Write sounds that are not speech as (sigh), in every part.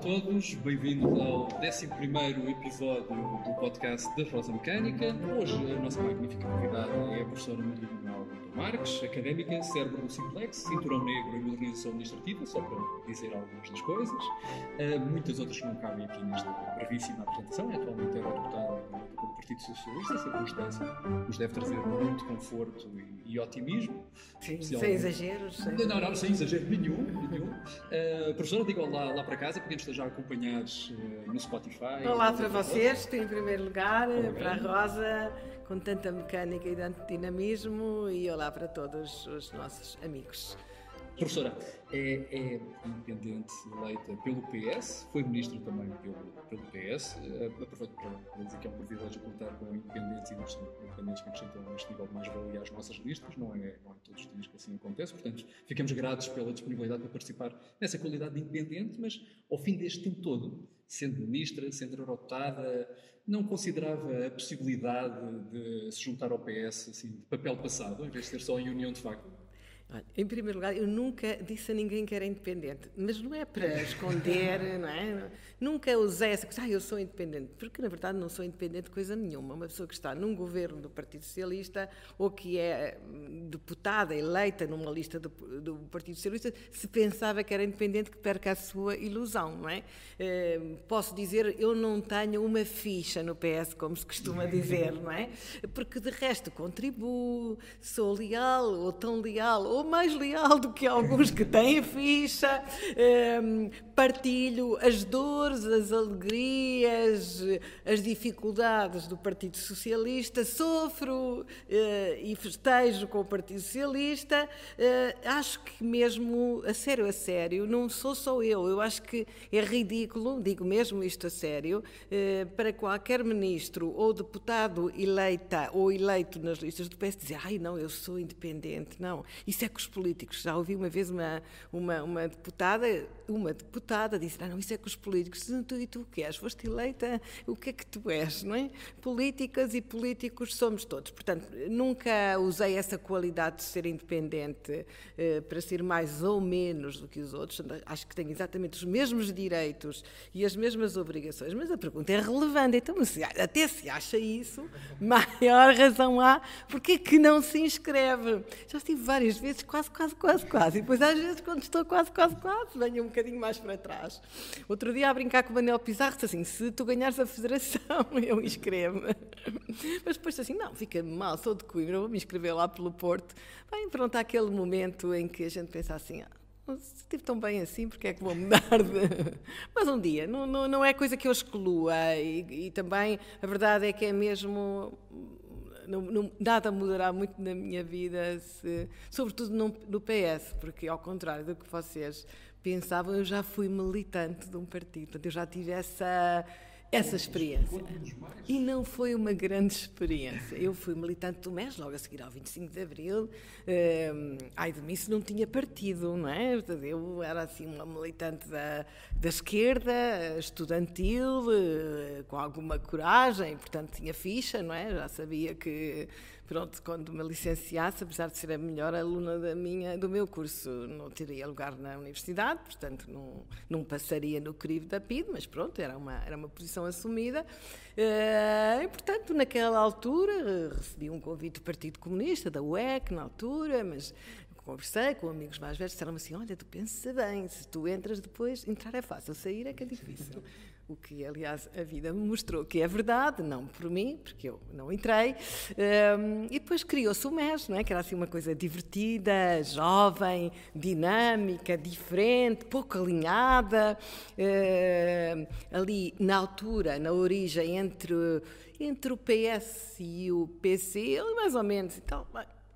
Todos, bem-vindos ao 11 episódio do podcast da Rosa Mecânica. Hoje a nossa magnífica convidada é a professora Maria Manuel Marques, académica, cérebro do Simplex, cinturão negro em modernização administrativa, só para dizer algumas das coisas. Uh, muitas outras que não cabem aqui nesta brevíssima apresentação. É atualmente eurodeputada Partido Socialista, essa constância nos deve trazer muito conforto e, e otimismo. Sim, sem exageros. Sem... Não, não, sem exagero nenhum. nenhum. Uh, professora, digam lá, lá para casa, podemos estar já acompanhados uh, no Spotify. Olá para vocês, em primeiro lugar, Olá, para a Rosa com tanta mecânica e tanto dinamismo e olá para todos os nossos amigos. Professora, é, é, independente eleita pelo PS, foi ministro também pelo, pelo PS. Uh, aproveito para dizer que é um privilégio contar com independentes e independentes que acrescentam este nível de mais-valia às nossas listas. Não é, não é todos os dias que assim acontece, portanto, ficamos gratos pela disponibilidade para participar nessa qualidade de independente, mas ao fim deste tempo todo, sendo ministra, sendo eurotada, não considerava a possibilidade de se juntar ao PS assim, de papel passado, em vez de ser só em união de facto? Olha, em primeiro lugar, eu nunca disse a ninguém que era independente, mas não é para esconder, (laughs) não é? Nunca usei essa coisa, ah, eu sou independente, porque na verdade não sou independente de coisa nenhuma. Uma pessoa que está num governo do Partido Socialista ou que é hum, deputada, eleita numa lista do, do Partido Socialista, se pensava que era independente, que perca a sua ilusão, não é? Eh, posso dizer, eu não tenho uma ficha no PS, como se costuma dizer, (laughs) não é? Porque de resto contribuo, sou leal ou tão leal ou mais leal do que alguns que têm ficha, ehm, partilho as dores, as alegrias, as dificuldades do Partido Socialista, sofro eh, e festejo com o Partido Socialista. Eh, acho que mesmo, a sério, a sério, não sou só eu, eu acho que é ridículo, digo mesmo isto a sério, eh, para qualquer ministro ou deputado eleita ou eleito nas listas do PS dizer, ai não, eu sou independente, não, isso é é com os políticos. Já ouvi uma vez uma, uma, uma deputada, uma deputada disse, ah, não, isso é com os políticos. Tu, e tu o que és? Foste eleita, o que é que tu és, não é? Políticas e políticos somos todos. Portanto, nunca usei essa qualidade de ser independente eh, para ser mais ou menos do que os outros. Acho que tenho exatamente os mesmos direitos e as mesmas obrigações. Mas a pergunta é relevante. Então, se, até se acha isso, maior razão há porque é que não se inscreve. Já estive várias vezes vezes quase, quase, quase, quase. E depois, às vezes, quando estou quase, quase, quase, venho um bocadinho mais para trás. Outro dia, a brincar com o Manel Pizarro, disse assim: se tu ganhares a federação, (laughs) eu inscrevo-me. Mas depois, assim, não, fica mal, sou de Coimbra, vou me inscrever lá pelo Porto. Bem, pronto, há aquele momento em que a gente pensa assim: ah, se estive tão bem assim, porque é que vou mudar de... (laughs) Mas um dia, não, não, não é coisa que eu exclua. E, e também, a verdade é que é mesmo não, não, nada mudará muito na minha vida, se, sobretudo no, no PS, porque ao contrário do que vocês pensavam, eu já fui militante de um partido, portanto, eu já tive essa essa experiência. E não foi uma grande experiência. Eu fui militante do MES logo a seguir ao 25 de Abril. Um, ai de mim se não tinha partido, não é? Eu era assim uma militante da, da esquerda, estudantil, eh, com alguma coragem, portanto tinha ficha, não é? Já sabia que pronto, quando me licenciasse, apesar de ser a melhor aluna da minha, do meu curso, não teria lugar na universidade, portanto não, não passaria no crivo da PID, mas pronto, era uma, era uma posição assumida. Uh, e, portanto, naquela altura, recebi um convite do Partido Comunista, da UEC, na altura, mas conversei com amigos mais velhos, disseram assim, olha, tu pensa bem, se tu entras depois, entrar é fácil, sair é que é difícil o que, aliás, a vida me mostrou que é verdade, não por mim, porque eu não entrei. Um, e depois criou-se o MES, não é? que era assim uma coisa divertida, jovem, dinâmica, diferente, pouco alinhada. Ali, na altura, na origem, entre, entre o PS e o PC, mais ou menos. Então,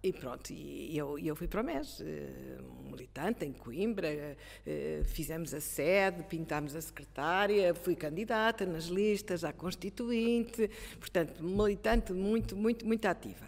e pronto, e eu, eu fui para o MES, eh, militante em Coimbra, eh, fizemos a sede, pintámos a secretária, fui candidata nas listas à Constituinte, portanto, militante muito, muito, muito ativa.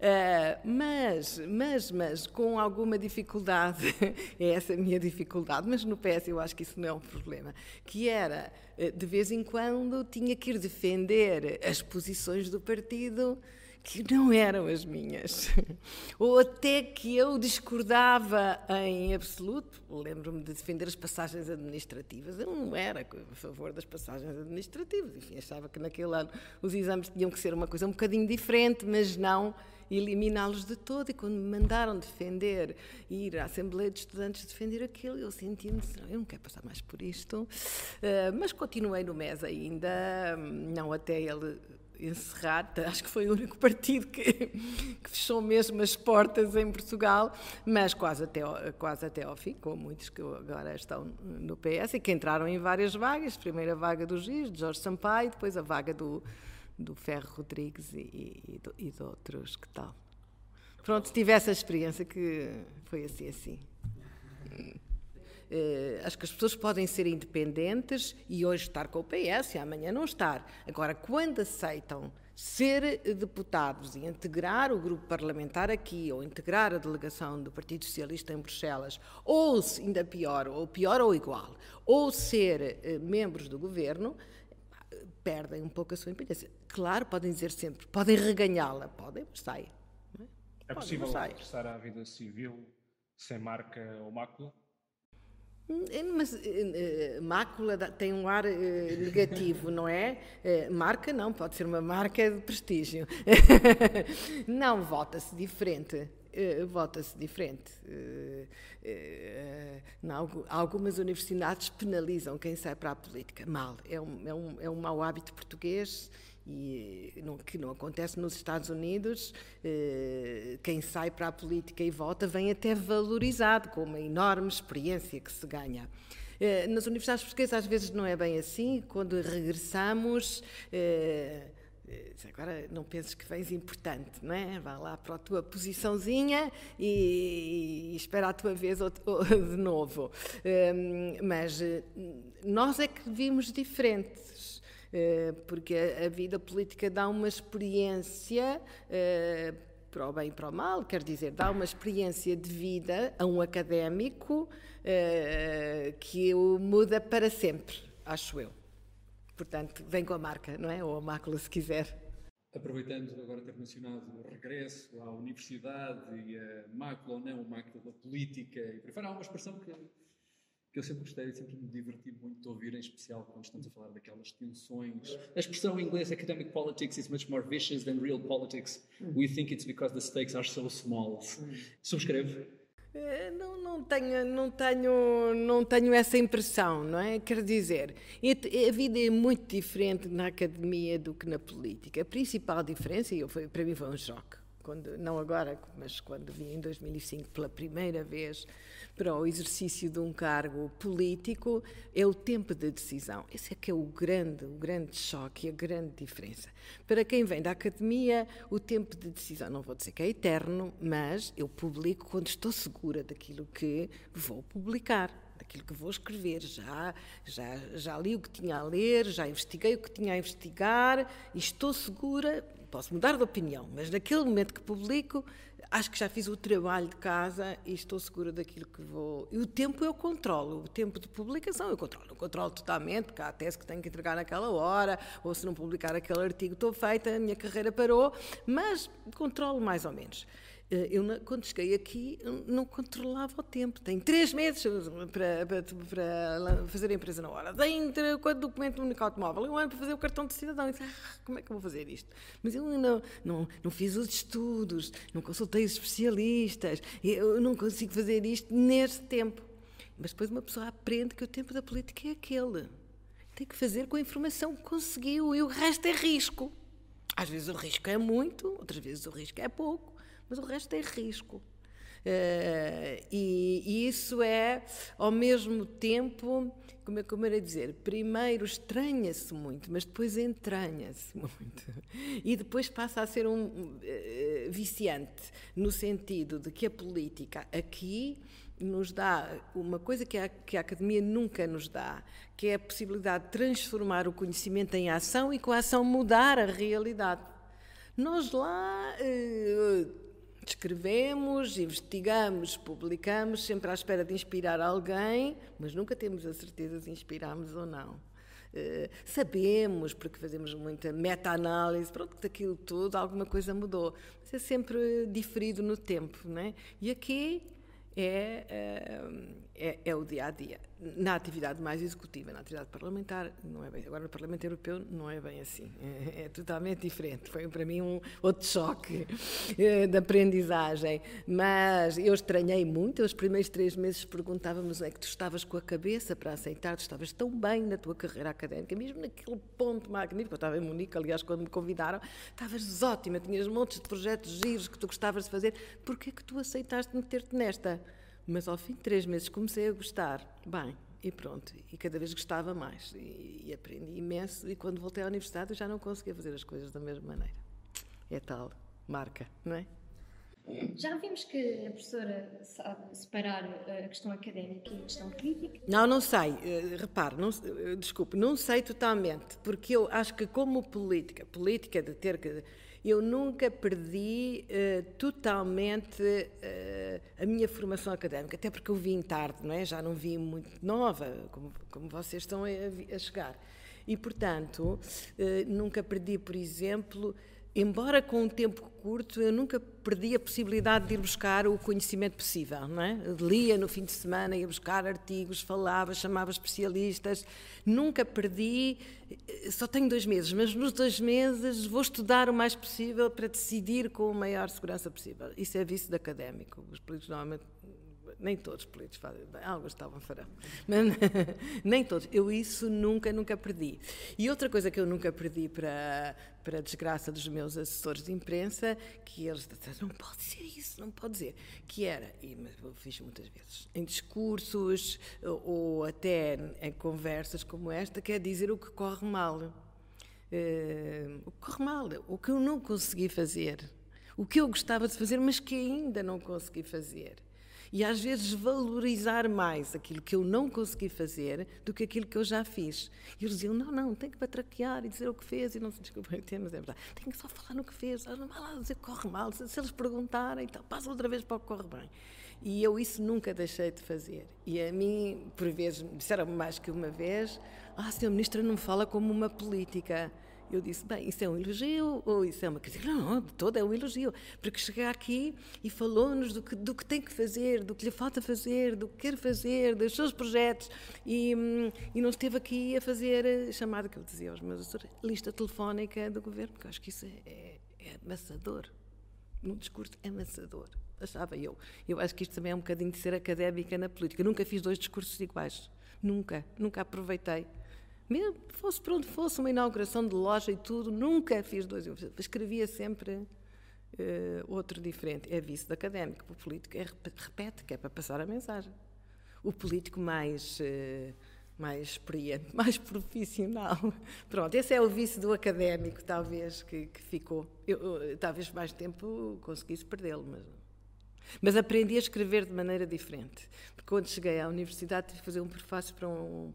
Uh, mas, mas, mas, com alguma dificuldade, (laughs) é essa a minha dificuldade, mas no PS eu acho que isso não é um problema, que era, de vez em quando, tinha que ir defender as posições do partido que não eram as minhas. (laughs) Ou até que eu discordava em absoluto. Lembro-me de defender as passagens administrativas. Eu não era a favor das passagens administrativas. Enfim, achava que naquele ano os exames tinham que ser uma coisa um bocadinho diferente, mas não eliminá-los de todo. E quando me mandaram defender, ir à Assembleia de Estudantes defender aquilo, eu senti-me, eu não quero passar mais por isto. Uh, mas continuei no MES ainda, não até ele encerrar, acho que foi o único partido que, que, fechou mesmo as portas em Portugal, mas quase até, quase até ao fim, com muitos que agora estão no PS e que entraram em várias vagas, primeira vaga do Giz, de Jorge Sampaio, depois a vaga do, do Ferro Rodrigues e, e, e de outros, que tal? Pronto, tive essa experiência que foi assim, assim. Uh, acho que as pessoas podem ser independentes e hoje estar com o PS e amanhã não estar. Agora, quando aceitam ser deputados e integrar o grupo parlamentar aqui, ou integrar a delegação do Partido Socialista em Bruxelas, ou ainda pior, ou pior ou igual, ou ser uh, membros do governo, perdem um pouco a sua independência. Claro, podem dizer sempre, podem reganhá-la, podem, mas sai. É, é possível regressar à vida civil sem marca ou mácula? É, mas uh, mácula tem um ar uh, negativo, não é? Uh, marca não, pode ser uma marca de prestígio. (laughs) não, vota-se diferente. vota-se diferente. Algumas universidades penalizam quem sai para a política. Mal. É um, é um, é um mau hábito português e não, que não acontece nos Estados Unidos, eh, quem sai para a política e vota vem até valorizado, com uma enorme experiência que se ganha. Eh, nas universidades portuguesas às vezes não é bem assim, quando regressamos. Eh, agora não penses que vens importante, não é? Vá lá para a tua posiçãozinha e, e espera a tua vez de novo. Mas nós é que vimos diferentes eh, porque a vida política dá uma experiência eh, para o bem e para o mal, quer dizer, dá uma experiência de vida a um académico eh, que o muda para sempre, acho eu. Portanto, vem com a marca, não é? Ou a mácula, se quiser. Aproveitando agora ter mencionado o regresso à universidade e a mácula ou não, mácula política, e por há uma expressão que que eu sempre gostei sempre me diverti muito de ouvir, em especial quando estamos a falar daquelas tensões. A expressão em inglês, academic politics is much more vicious than real politics. We think it's because the stakes are so small. Subscreve? Eh, não, não, tenho, não, tenho, não tenho essa impressão, não é? Quer dizer, a vida é muito diferente na academia do que na política. A principal diferença, e para mim foi um choque, quando, não agora, mas quando vim em 2005 pela primeira vez para o exercício de um cargo político é o tempo de decisão. Esse é que é o grande, o grande choque, a grande diferença. Para quem vem da academia, o tempo de decisão, não vou dizer que é eterno, mas eu publico quando estou segura daquilo que vou publicar daquilo que vou escrever. Já, já, já li o que tinha a ler, já investiguei o que tinha a investigar e estou segura. Posso mudar de opinião, mas naquele momento que publico, acho que já fiz o trabalho de casa e estou segura daquilo que vou. E o tempo eu controlo, o tempo de publicação eu controlo. Eu controlo totalmente, porque há tese que tenho que entregar naquela hora, ou se não publicar aquele artigo estou feita, a minha carreira parou, mas controlo mais ou menos. Eh, eu, quando cheguei aqui, não controlava o tempo. Tenho três meses para, para, para fazer a empresa na hora. Tenho quando documento único automóvel. Um ano para fazer o cartão de cidadão. Disse, ah, como é que eu vou fazer isto? Mas eu não, não, não fiz os estudos, não consultei os especialistas. Eu não consigo fazer isto neste tempo. Mas depois uma pessoa aprende que o tempo da política é aquele. Tem que fazer com a informação que conseguiu e o resto é risco. Às vezes o risco é muito, outras vezes o risco é pouco mas o resto é risco. Uh, e, e, isso é, ao mesmo tempo, como é como era dizer, primeiro estranha-se muito, mas depois entranha-se muito. E depois passa a ser um uh, viciante, no sentido de que a política aqui nos dá uma coisa que a, que a academia nunca nos dá, que é a possibilidade de transformar o conhecimento em ação e com a ação mudar a realidade. Nós lá. Uh, escrevemos, investigamos, publicamos, sempre à espera de inspirar alguém, mas nunca temos a certeza se inspiramos ou não. Uh, sabemos, porque fazemos muita meta-análise, pronto, daquilo tudo, alguma coisa mudou. Mas é sempre diferido no tempo, não é? E aqui é, é, é, é, o dia a dia. Na atividade mais executiva, na atividade parlamentar, não é bem. Agora, no Parlamento Europeu, não é bem assim. É, é totalmente diferente. Foi para mim um outro choque é, de aprendizagem. Mas eu estranhei muito. Os primeiros três meses perguntávamos: é que tu estavas com a cabeça para aceitar, tu estavas tão bem na tua carreira académica, mesmo naquele ponto magnífico. Eu estava em Munique, aliás, quando me convidaram, estavas ótima, tinhas montes de projetos giros que tu gostavas de fazer. Porquê que tu aceitaste meter-te nesta? Mas ao fim de três meses comecei a gostar. Bem, e pronto. E cada vez gostava mais. E, e aprendi imenso. E quando voltei à universidade eu já não conseguia fazer as coisas da mesma maneira. É tal marca, não é? Já vimos que a professora sabe separar a questão académica e a questão política? Não, não sei. Uh, repare, não, uh, desculpe, não sei totalmente, porque eu acho que como política, política de ter que eu nunca perdi uh, totalmente a minha formação académica, até porque eu vim tarde, não é? Já não vim muito nova, como, como vocês estão a, a chegar. E, portanto, uh, nunca perdi, por exemplo, embora com um tempo curto, eu nunca perdi a possibilidade de ir buscar o conhecimento possível, não é? Lia no fim de semana, ia buscar artigos, falava, chamava especialistas. Nunca perdi, eh, só tenho dois meses, mas nos dois meses vou estudar o mais possível para decidir com a maior segurança possível. Isso é vício de académico. Os políticos normalmente nem todos os políticos fazem bem, alguns estavam farão, mas (laughs) nem todos. Eu isso nunca, nunca perdi. E outra coisa que eu nunca perdi para, para a desgraça dos meus assessores de imprensa, que eles não pode ser isso, não pode dizer, que era, e eu fiz muitas vezes, em discursos ou até em conversas como esta, quer dizer o que corre mal. Uh, o que corre mal, o que eu não consegui fazer, o que eu gostava de fazer, mas que ainda não consegui fazer e às vezes valorizar mais aquilo que eu não consegui fazer do que aquilo que eu já fiz. E eles diziam: não, não, tem que batraquear e dizer o que fez e não se (laughs) tema, mas é verdade. Tem que só falar no que fez, não vai lá dizer que corre mal. Se, se eles perguntarem, então passa outra vez para o que corre bem. E eu isso nunca deixei de fazer. E a mim, por vezes, disseram mais que uma vez: ah, senhor ministro, não fala como uma política. Eu disse, bem, isso é um elogio ou isso é uma crítica? Não, não, todo é um elogio. Porque chega aqui e falou-nos do que, do que tem que fazer, do que lhe falta fazer, do que quer fazer, dos seus projetos. E, hum, e não esteve aqui a fazer a chamada que eu dizia aos meus assessores, lista telefónica do governo, porque eu acho que isso é, é, é amassador. No discurso amassador achava eu. Eu acho que isto também é um bocadinho de ser académica na política. Nunca fiz dois discursos iguais. Nunca. Nunca aproveitei mesmo fosse para onde fosse, uma inauguração de loja e tudo, nunca fiz dois. Escrevia sempre uh, outro diferente. É vício académico. O político é, repete, que é para passar a mensagem. O político mais. Uh, mais experiente, (laughs) mais profissional. Pronto, esse é o vício do académico, talvez, que, que ficou. Eu, eu, talvez mais tempo conseguisse perdê-lo, mas. Mas aprendi a escrever de maneira diferente. Porque quando cheguei à universidade tive que fazer um prefácio para um,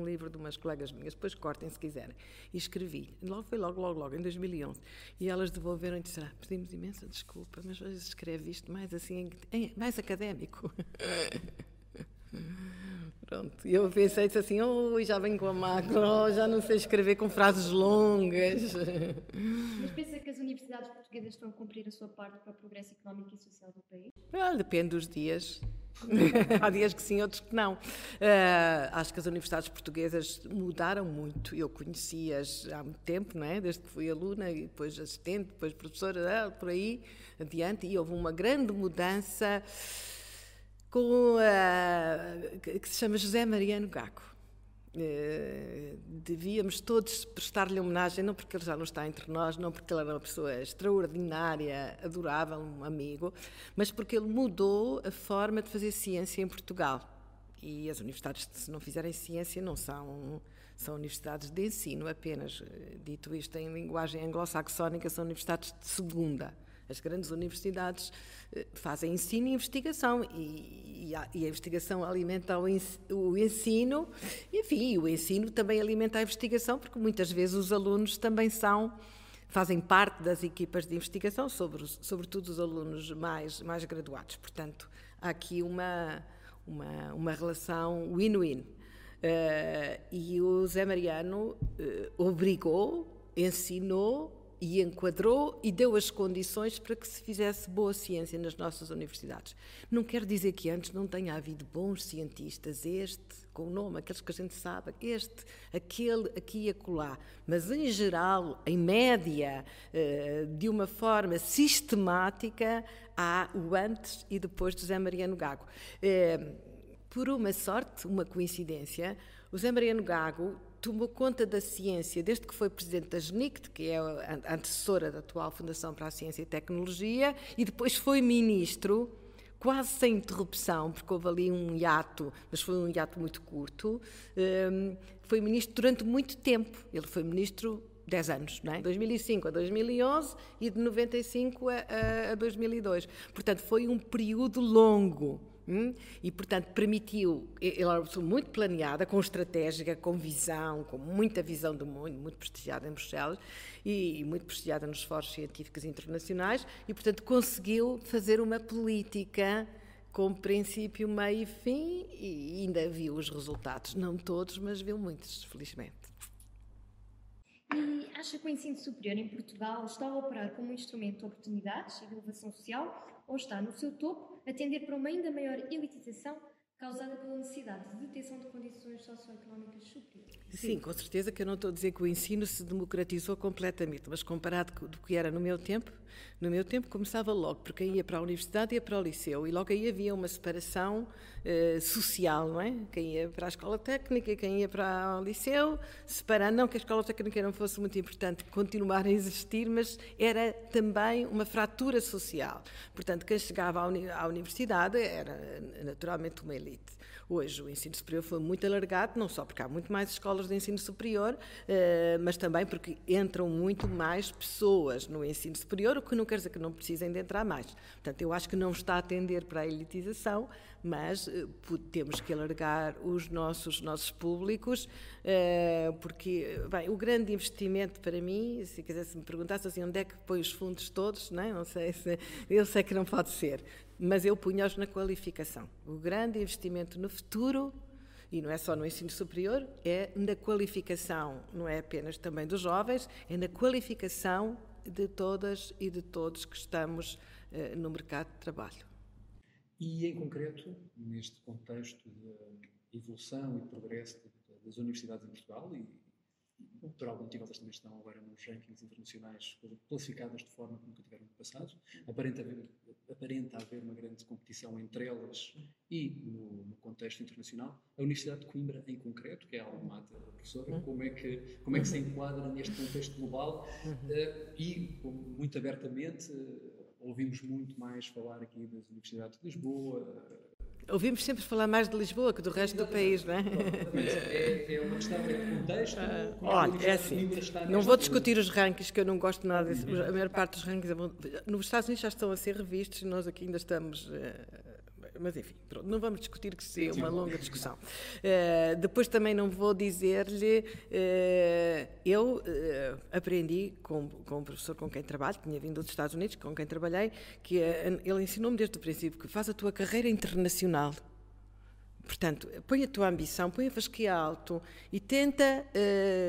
um livro de umas colegas minhas, depois cortem se quiserem. E escrevi. Logo foi logo, logo, logo, em 2011. E elas devolveram e disseram: ah, pedimos imensa desculpa, mas escreve isto mais assim, mais académico. (laughs) Pronto, e eu pensei assim, oh, já venho com a macro, oh, (laughs) já não sei escrever com frases longas. Mas pensa que as universidades portuguesas estão a cumprir a sua parte para o progresso económico e social do país? Ah, depende dos dias. (laughs) Há dias que sim, outros que não. Uh, acho que as universidades portuguesas mudaram muito. Eu conheci-as há muito tempo, não é? desde que fui aluna, e depois assistente, depois professora, ah, por aí adiante, e houve uma grande mudança com a, que se chama José Mariano Gaco. Uh, devíamos todos prestar-lhe homenagem, não porque ele já não está entre nós, não porque ele era uma pessoa extraordinária, adorável, um amigo, mas porque ele mudou a forma de fazer ciência em Portugal. E as universidades, se não fizerem ciência, não são, são universidades de ensino apenas. Dito isto em linguagem anglo-saxónica, são universidades de segunda. As grandes universidades eh, fazem ensino e investigação e, e, a, e a, investigação alimenta o, o ensino, enfim, o ensino também alimenta a investigação, porque muitas vezes os alunos também são fazem parte das equipas de investigação, sobre, sobretudo os alunos mais, mais graduados. Portanto, há aqui uma, uma, uma relação win-win. Uh, e o Zé Mariano uh, obrigou, ensinou e enquadrou e deu as condições para que se fizesse boa ciência nas nossas universidades. Não quer dizer que antes não tenha havido bons cientistas, este, com o nome, aqueles que a gente sabe, este, aquele, aqui e acolá, mas em geral, em média, eh, de uma forma sistemática, há o antes e depois de José Mariano Gago. Eh, por uma sorte, uma coincidência, o José Mariano Gago tomou conta da ciência desde que foi presidente da GNICT, que é a antecessora da atual Fundação para a Ciência e Tecnologia, e depois foi ministro, quase sem interrupção, porque houve ali um hiato, mas foi um hiato muito curto. Um, foi ministro durante muito tempo. Ele foi ministro 10 anos, não é? 2005 a 2011 e de 95 a, a, a 2002. Portanto, foi um período longo. Hum? E, portanto, permitiu, ela era muito planeada, com estratégia, com visão, com muita visão do mundo, muito prestigiada em Bruxelas e, e muito prestigiada nos fóruns científicos internacionais, e, portanto, conseguiu fazer uma política com princípio, meio e fim, e ainda viu os resultados. Não todos, mas viu muitos, felizmente. E acha que o ensino superior em Portugal está a operar como um instrumento de oportunidades e de inovação social ou está no seu topo a tender para uma ainda maior elitização causada pela necessidade de detenção de condições socioeconómicas superiores. Sim, com certeza que eu não estou a dizer que o ensino se democratizou completamente, mas comparado com o que era no meu tempo, no meu tempo começava logo, porque quem ia para a universidade ia para o liceu, e logo aí havia uma separação uh, social, não é? Quem ia para a escola técnica, quem ia para o liceu, separando, não que a escola técnica não fosse muito importante continuar a existir, mas era também uma fratura social. Portanto, quem chegava à universidade era naturalmente uma elite. Hoje o ensino superior foi muito alargado, não só porque há muito mais escolas de ensino superior, eh, mas também porque entram muito mais pessoas no ensino superior, o que não quer dizer que não precisem de entrar mais. Portanto, eu acho que não está a atender para a elitização, mas eh, temos que alargar os nossos, nossos públicos, eh, porque, bem, o grande investimento para mim, se quisesse me perguntasse assim, onde é que põe os fundos todos, não, é? não sei se, eu sei que não pode ser, mas eu punho-os na qualificação. O grande investimento no futuro e não é só no ensino superior, é na qualificação, não é apenas também dos jovens, é na qualificação de todas e de todos que estamos uh, no mercado de trabalho. E, em concreto, neste contexto de evolução e progresso das universidades em Portugal, e por algum motivo elas também estão agora nos rankings internacionais classificadas de forma que nunca tiveram no passado, aparenta haver, aparenta haver uma grande competição entre elas e no, no, contexto internacional. A Universidade de Coimbra, em concreto, que é a alma da professora, uhum. como é, que, como é que se enquadra neste contexto global uh, e, muito abertamente, ouvimos muito mais falar aqui das universidades de Lisboa. Ouvimos sempre falar mais de Lisboa que do resto do país, não é? É, é uma questão de contexto. Ah, olha, é assim. Não vou discutir os rankings, que eu não gosto nada disso. A maior parte dos rankings. É nos Estados Unidos já estão a ser revistos, nós aqui ainda estamos. Mas enfim, pronto, não vamos discutir que seria uma longa discussão. Uh, depois também não vou dizer-lhe, uh, eu uh, aprendi com, com um professor com quem trabalho, que tinha vindo dos Estados Unidos, com quem trabalhei, que ele ensinou-me desde o princípio que faz a tua carreira internacional. Portanto, põe a tua ambição, põe a fasquia alto e tenta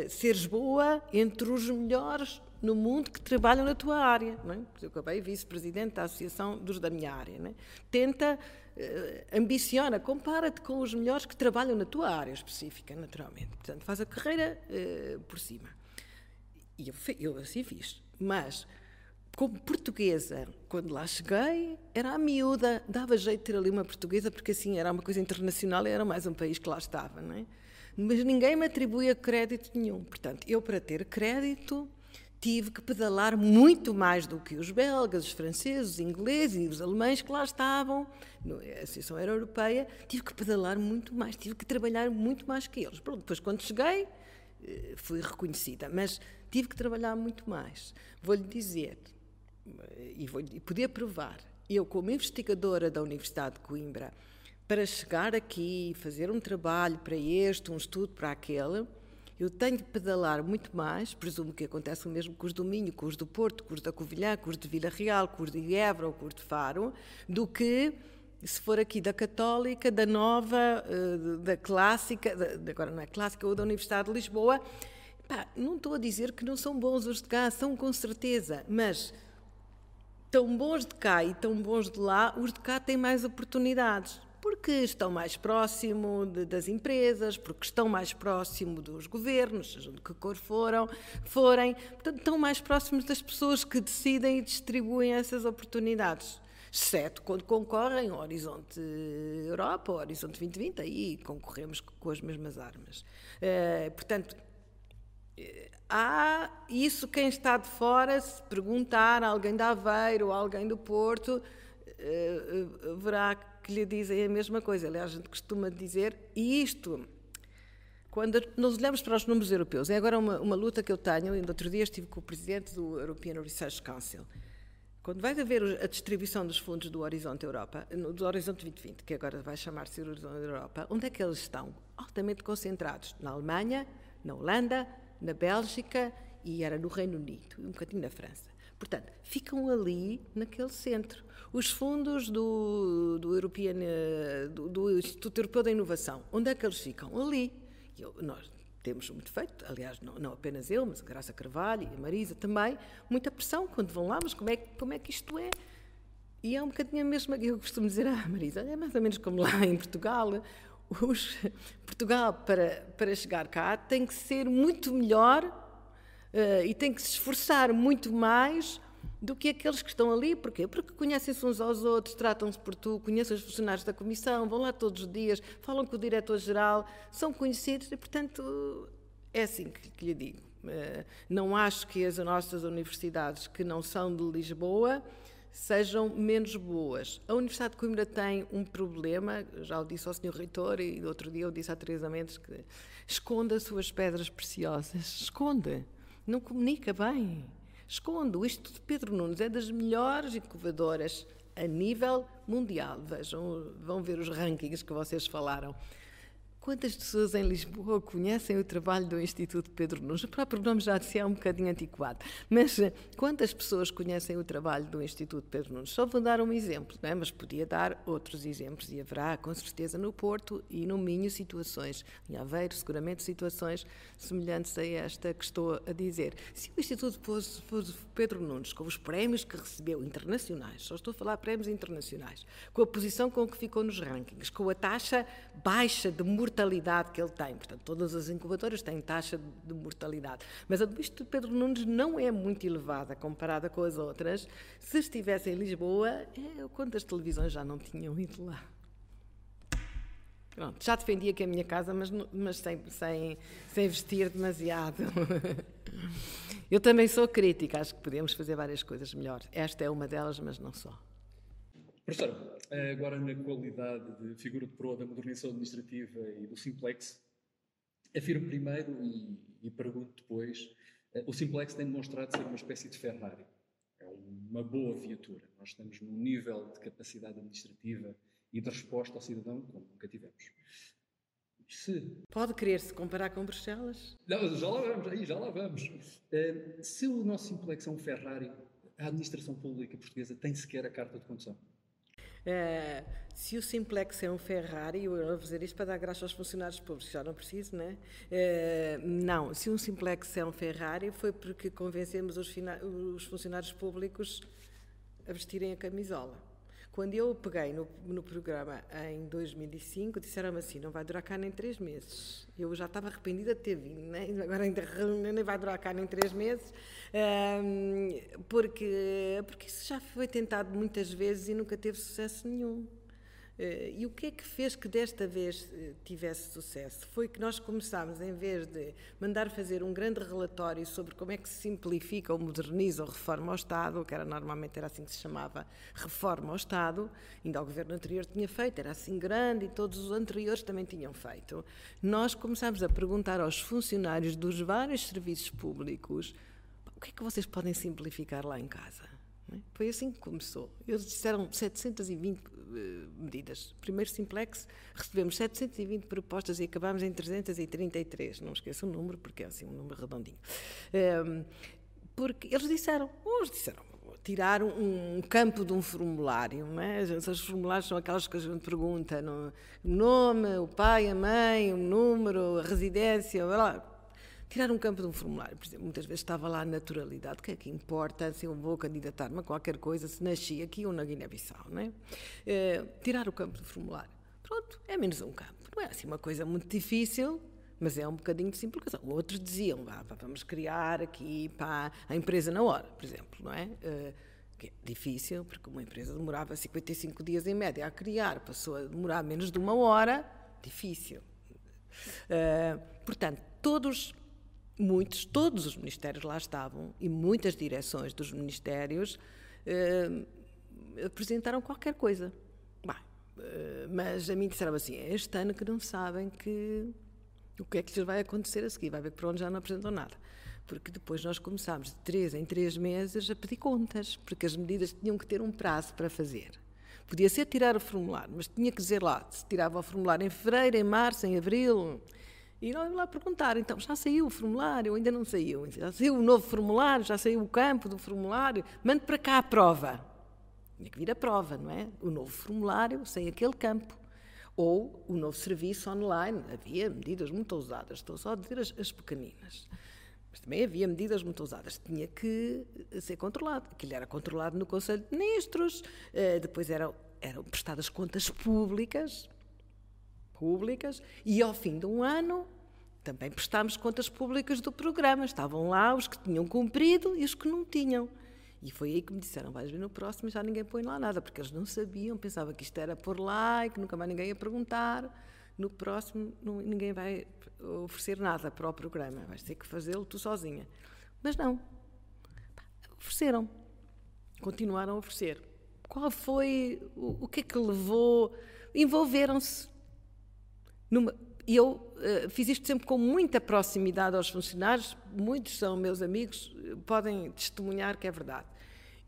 seres boa entre os melhores no mundo que trabalham na tua área. Não é? Eu acabei vice-presidente da associação dos da minha área. É? Tenta ambiciona, compara-te com os melhores que trabalham na tua área específica, naturalmente. Portanto, faz a carreira uh, por cima. E eu, eu assim fiz. Mas, como portuguesa, quando lá cheguei, era a miúda, dava jeito de ter ali uma portuguesa, porque assim era uma coisa internacional e era mais um país que lá estava, não é? Mas ninguém me atribuía crédito nenhum. Portanto, eu, para ter crédito, tive que pedalar muito mais do que os belgas, os franceses, os ingleses e os alemães que lá estavam, a Associação era Europeia, tive que pedalar muito mais, tive que trabalhar muito mais que eles. Pronto, depois, quando cheguei, eh, fui reconhecida, mas tive que trabalhar muito mais. Vou-lhe dizer, e, vou e poder provar, eu, como investigadora da Universidade de Coimbra, para chegar aqui, fazer um trabalho para este, um estudo para aquele, eu tenho de pedalar muito mais, presumo que acontece o mesmo com os do Minho, com os do Porto, com os da Covilhã, com os de Vila Real, com os de Évora ou com os de Faro, do que se for aqui da Católica, da Nova, eh, da Clássica, agora não é Clássica, ou da Universidade de Lisboa, pá, não estou a dizer que não são bons os de cá, são com certeza, mas tão bons de cá e tão bons de lá, os de cá têm mais oportunidades. Porque estão mais próximo de, das empresas, porque estão mais próximo dos governos, seja de que cor foram, forem, portanto, estão mais próximos das pessoas que decidem e distribuem essas oportunidades exceto quando concorrem ao Horizonte Europa, ao Horizonte 2020, aí concorremos com as mesmas armas. Uh, portanto, eh, há isso quem está de fora, se perguntar a alguém de Aveiro ou alguém do Porto, uh, verá que lhe dizem a mesma coisa. Aliás, a gente costuma dizer, e isto quando nós olhamos para os números europeus, é agora uma, uma luta que eu tenho, no outro dia estive com o presidente do European Research Council, quando vai haver a distribuição dos fundos do Horizonte Europa, do Horizonte 2020, que agora vai chamar-se Horizonte Europa, onde é que eles estão? Altamente concentrados na Alemanha, na Holanda, na Bélgica e era no Reino Unido, um bocadinho na França. Portanto, ficam ali naquele centro. Os fundos do, do, European, do, do Instituto Europeu da Inovação, onde é que eles ficam? Ali. Eu, nós temos muito feito, aliás, não, não, apenas eu, mas a Graça Carvalho e a Marisa também, muita pressão quando vão lá, mas como é, como é que isto é? E é um bocadinho a mesma que eu costumo dizer à Marisa, é mais ou menos como lá em Portugal. Os, Portugal, para, para chegar cá, tem que ser muito melhor uh, e tem que se esforçar muito mais do que aqueles que estão ali. Porquê? Porque conhecem-se uns aos outros, tratam-se por tu, conhecem os funcionários da Comissão, vão lá todos os dias, falam com o Diretor-Geral, são conhecidos e, portanto, é assim que, que lhe digo. Eh, não acho que as nossas universidades que não são de Lisboa sejam menos boas. A Universidade de Coimbra tem um problema, já o disse ao Sr. Reitor e outro dia eu disse à Teresa Mendes que esconde as suas pedras preciosas, esconde, não comunica bem esconde. O Instituto de Pedro Nunes é das melhores incubadoras a nível mundial. Vejam, vão ver os rankings que vocês falaram. Quantas pessoas em Lisboa conhecem o trabalho do Instituto Pedro Nunes? O próprio nome já disse é um bocadinho antiquado, mas eh, quantas pessoas conhecem o trabalho do Instituto Pedro Nunes? Só vou dar um exemplo, não é? mas podia dar outros exemplos e haverá com certeza no Porto e no Minho situações, em Aveiro seguramente situações semelhantes a esta que estou a dizer. Se o Instituto Pedro Nunes, com os prémios que recebeu internacionais, só estou a falar prémios internacionais, com a posição com que ficou nos rankings, com a taxa baixa de mortalidade mortalidade que ele tem. Portanto, todas as incubadoras têm taxa de mortalidade. Mas a do Bicho de Pedro Nunes não é muito elevada comparada com as outras. Se estivesse em Lisboa, é, quantas televisões já não tinham ido lá? Pronto, já defendia que é a minha casa, mas, mas sem, sem, sem vestir demasiado. (laughs) Eu também sou crítica, acho que podemos fazer várias coisas melhor. Esta é uma delas, mas não só. Professora, agora na qualidade de figura de proa da modernização administrativa e do Simplex, afirmo primeiro e, e pergunto depois, eh, o Simplex tem demonstrado ser uma espécie de Ferrari. É uma boa viatura. Nós estamos num nível de capacidade administrativa e de resposta ao cidadão como nunca tivemos. Se... Pode querer-se comparar com Bruxelas? Não, já lá vamos, aí já lá vamos. Uh, se o nosso Simplex é um Ferrari, a administração pública portuguesa tem sequer a carta de condução. Uh, se o Simplex é um Ferrari, eu vou fazer isto para dar graça aos funcionários públicos, já não preciso, né? Uh, não, se um Simplex é um Ferrari, foi porque convencemos os, os funcionários públicos a vestirem a camisola. Quando eu peguei no, no programa em 2005, disseram-me assim: não vai durar cá nem três meses. Eu já estava arrependida de ter vindo, né? agora ainda nem vai durar cá nem três meses, um, porque, porque isso já foi tentado muitas vezes e nunca teve sucesso nenhum. Uh, e o que é que fez que desta vez uh, tivesse sucesso? Foi que nós começámos, em vez de mandar fazer um grande relatório sobre como é que se simplifica ou moderniza ou reforma ao Estado, que era normalmente era assim que se chamava, reforma ao Estado, ainda o governo anterior tinha feito, era assim grande e todos os anteriores também tinham feito. Nós começámos a perguntar aos funcionários dos vários serviços públicos o que é que vocês podem simplificar lá em casa? É? Foi assim que começou. Eles disseram 720 eh, medidas. Primeiro Simplex, recebemos 720 propostas e acabámos em 333. Não esqueça o número, porque é assim um número redondinho. Um, porque eles disseram, uns disseram, tirar um, campo de um formulário, não é? Os formulários são aquelas que a gente pergunta, o nome, o pai, a mãe, o número, a residência, lá. Tirar um campo de um formulário, por exemplo, muitas vezes estava lá a naturalidade, o que é que importa se eu vou candidatar-me a qualquer coisa, se nasci aqui ou na Guiné-Bissau, não é? é? Tirar o campo do formulário. Pronto, é menos um campo. Não é assim uma coisa muito difícil, mas é um bocadinho de simplificação. Outros diziam, vá, vamos criar aqui para a empresa na hora, por exemplo, não é? Que é difícil, porque uma empresa demorava 55 dias em média a criar, passou a demorar menos de uma hora, difícil. Uh, portanto, todos, muitos, todos os ministérios lá estavam e muitas direções dos ministérios uh, apresentaram qualquer coisa. Bah, mas a mim disseram assim: é este ano que não sabem que o que é que lhes vai acontecer a seguir? Vai ver que pronto já não apresentam nada. Porque depois nós começámos de três em três meses a pedir contas, porque as medidas tinham que ter um prazo para fazer. Podia ser tirar o formulário, mas tinha que dizer lá se tirava o formulário em fevereiro, em março, em abril. E nós lá perguntar, então, já saiu o formulário? Ainda não saiu. Já saiu o novo formulário? Já saiu o campo do formulário? Mande para cá a prova. Tinha que vir a prova, não é? O novo formulário sem aquele campo ou o novo serviço online. Havia medidas muito ousadas, estou só a dizer as, as pequeninas. Mas também havia medidas muito ousadas. Tinha que ser controlado. Aquilo era controlado no Conselho de Ministros, uh, depois eram, eram prestadas contas públicas, públicas, e ao fim de um ano também prestámos contas públicas do programa. Estavam lá os que tinham cumprido e os que não tinham. E foi aí que me disseram: vais ver no próximo já ninguém põe lá nada, porque eles não sabiam, pensavam que isto era por lá e que nunca mais ninguém ia perguntar. No próximo não, ninguém vai oferecer nada para o programa, vais ter que fazê-lo tu sozinha. Mas não. Ofereceram. Continuaram a oferecer. Qual foi. O, o que é que levou. Envolveram-se. E eu uh, fiz isto sempre com muita proximidade aos funcionários, muitos são meus amigos, podem testemunhar que é verdade.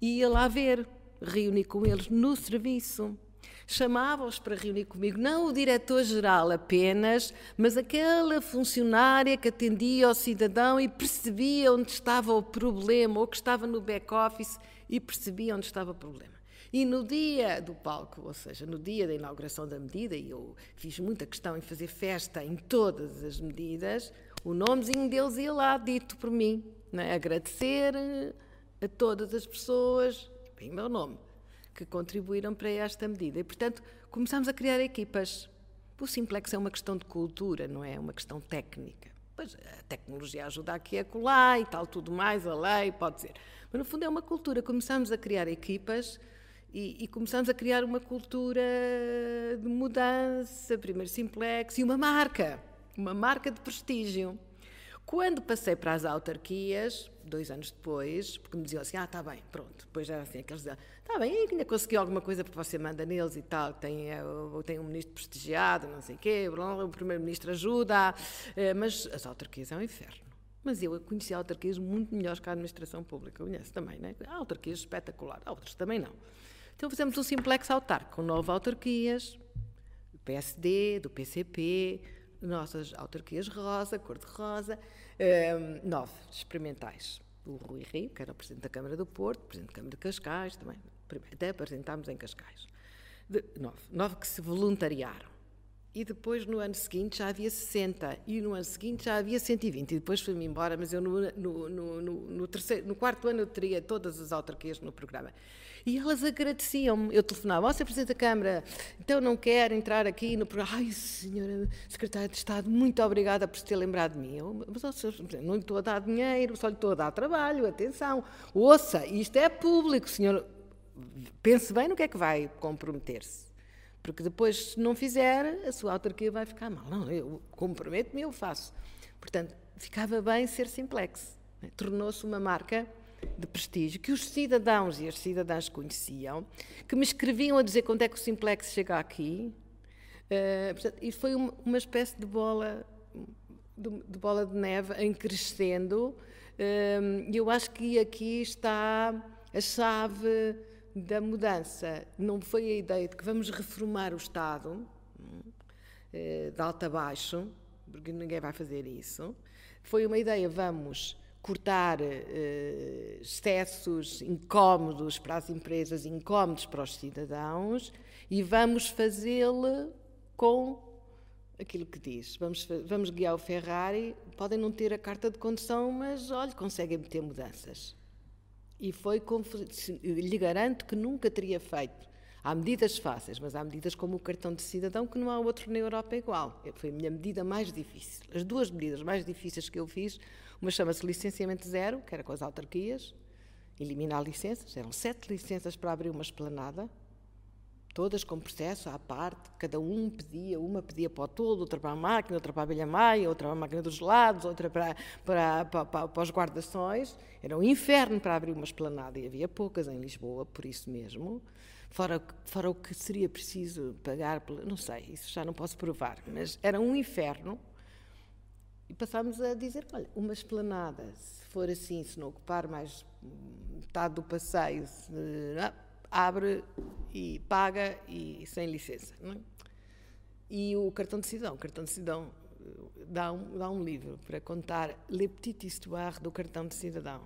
Ia lá ver, reuni com eles no serviço. Chamava-os para reunir comigo, não o diretor-geral apenas, mas aquela funcionária que atendia ao cidadão e percebia onde estava o problema, ou que estava no back-office e percebia onde estava o problema. E no dia do palco, ou seja, no dia da inauguração da medida, e eu fiz muita questão em fazer festa em todas as medidas, o nomezinho deles ia lá, dito por mim. Né? Agradecer a todas as pessoas, bem meu nome, que contribuíram para esta medida. E, portanto, começámos a criar equipas. O Simplex é uma questão de cultura, não é? É uma questão técnica. Pois a tecnologia ajuda aqui a colar e tal, tudo mais, a lei, pode ser. Mas, no fundo, é uma cultura. Começámos a criar equipas e, e, começamos a criar uma cultura de mudança, primeiro simplex, e uma marca, uma marca de prestígio. Quando passei para as autarquias, dois anos depois, porque me diziam assim, ah, está bem, pronto, depois já assim, aqueles diziam, está bem, ainda consegui alguma coisa porque você manda neles e tal, tem, eh, tem um ministro prestigiado, não sei o quê, o primeiro-ministro ajuda, eh, mas as autarquias é um inferno. Mas eu conheci autarquias muito melhores que a administração pública, conheço também, né? Há autarquias espetaculares, outras também não. Então fizemos um simplex autarco, com nove autarquias, do PSD, do PCP, nossas autarquias rosa, cor-de-rosa, um, nove experimentais. O Rui Rio, que era o Presidente da Câmara do Porto, Presidente da Câmara de Cascais, também, até apresentámos em Cascais. De, nove, nove que se voluntariaram. E depois, no ano seguinte, já havia 60. E no ano seguinte já havia 120. E depois fui-me embora, mas eu no, no, no, no, terceiro, no quarto ano eu teria todas as autarquias no programa. E elas agradeciam-me. Eu telefonava, ó, Sr. Presidente da Câmara, então não quer entrar aqui no programa. Ai, Senhora Secretária de Estado, muito obrigada por se ter lembrado de mim. Eu, mas, ó, senhor, não lhe estou a dar dinheiro, só lhe estou a dar trabalho, atenção. Ouça, isto é público, senhor. Pense bem no que é que vai comprometer-se. Porque depois, se não fizer, a sua autarquia vai ficar mal. Não, eu comprometo-me, eu faço. Portanto, ficava bem ser simplex. Né? Tornou-se uma marca de prestígio que os cidadãos e as cidadãs conheciam, que me escreviam a dizer quando é que o simplex chega aqui. Uh, portanto, e foi uma, uma, espécie de bola de, de, bola de neve em crescendo. Uh, eu acho que aqui está a chave da não foi a ideia de que vamos reformar o Estado, eh, de alto a baixo, porque ninguém vai fazer isso. Foi uma ideia, vamos cortar uh, excessos incómodos para as empresas, incómodos para os cidadãos, e vamos fazê-lo com aquilo que diz. Vamos, vamos guiar o Ferrari, podem não ter a carta de condução, mas olha, conseguem meter mudanças. E foi, lhe garanto que nunca teria feito. Há medidas fáceis, mas há medidas como o cartão de cidadão que não há outro na Europa igual. Foi a minha medida mais difícil. As duas medidas mais difíceis que eu fiz uma chama-se licenciamento zero, que era com as autarquias, eliminar licenças, eram sete licenças para abrir uma esplanada, todas com processo à parte, cada um pedia, uma pedia para o todo, outra para a máquina, outra para a abelha maia, outra para a máquina dos gelados, outra para, para, para, para, para os guardações. Era um inferno para abrir uma esplanada e havia poucas em Lisboa, por isso mesmo. Fora, fora o que seria preciso pagar, não sei, isso já não posso provar, mas era um inferno e passámos a dizer: olha, uma esplanada, se for assim, se não ocupar mais metade do passeio, se, ah, abre e paga e sem licença. É? E o cartão de cidadão, o cartão de cidadão eh, dá um, dá um livro para contar Le Petit Histoire do cartão de cidadão.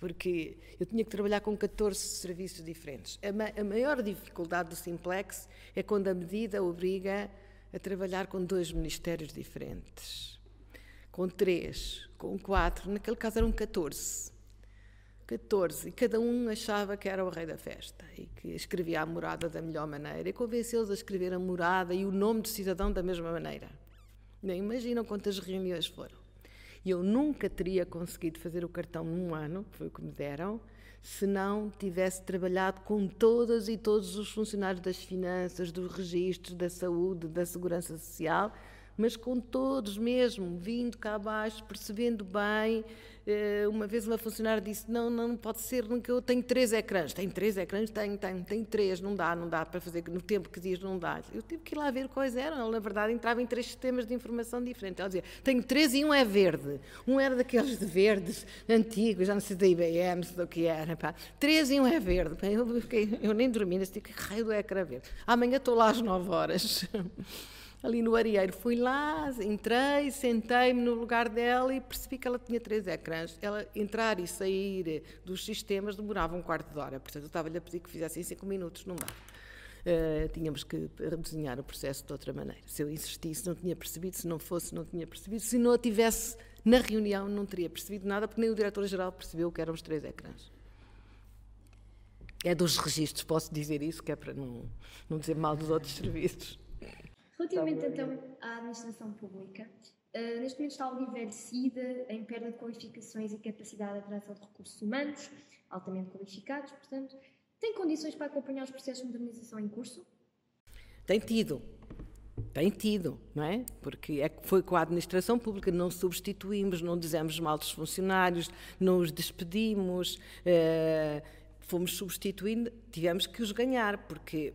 Porque eu tinha que trabalhar com 14 serviços diferentes. A, ma a maior dificuldade do Simplex é quando a medida obriga a trabalhar com dois ministérios diferentes com três, com quatro, naquele caso eram 14. 14, e cada um achava que era o rei da festa e que escrevia a morada da melhor maneira e convenceu-os a escrever a morada e o nome do cidadão da mesma maneira. Nem imaginam quantas reuniões foram. E eu nunca teria conseguido fazer o cartão num ano, que foi o que me deram, se não tivesse trabalhado com todas e todos os funcionários das finanças, dos registros, da saúde, da segurança social, mas com todos mesmo, vindo cá abaixo, percebendo bem. Eh, uma vez uma funcionária disse: Não, não pode ser, nunca eu tenho três ecrãs. Tenho três ecrãs? Tenho, tenho, tenho três, não dá, não dá para fazer no tempo que diz, não dá. Eu tive que ir lá ver quais eram. Ela, na verdade, entrava em três sistemas de informação diferentes. Ela dizia: Tenho três e um é verde. Um era daqueles de verdes antigos, já não sei da IBM, sei do que era. Pá. Três e um é verde. Eu, fiquei, eu nem dormi, disse: Que raio do ecrã verde? Amanhã estou lá às nove horas. (laughs) ali no Arieiro. Fui lá, entrei, sentei-me no lugar dela e percebi que ela tinha três ecrãs. Ela entrar e sair dos sistemas demorava um quarto de hora, portanto eu estava-lhe a pedir que fizesse em cinco minutos, não dá. Uh, tínhamos que redesenhar o processo de outra maneira. Se eu insistisse, não tinha percebido, se não fosse, não tinha percebido, se não a tivesse na reunião, não teria percebido nada, porque nem o diretor-geral percebeu que eram os três ecrãs. É dos registros, posso dizer isso, que é para não, não dizer mal dos outros (laughs) serviços. Relativamente então à administração pública, uh, neste momento está algo envelhecida, em perda de qualificações e capacidade de atração de recursos humanos, altamente qualificados, portanto, tem condições para acompanhar os processos de modernização em curso? Tem tido. Tem tido, não é? Porque é, foi com a administração pública, não substituímos, não dizemos mal dos funcionários, não os despedimos, uh, fomos substituindo, tivemos que os ganhar, porque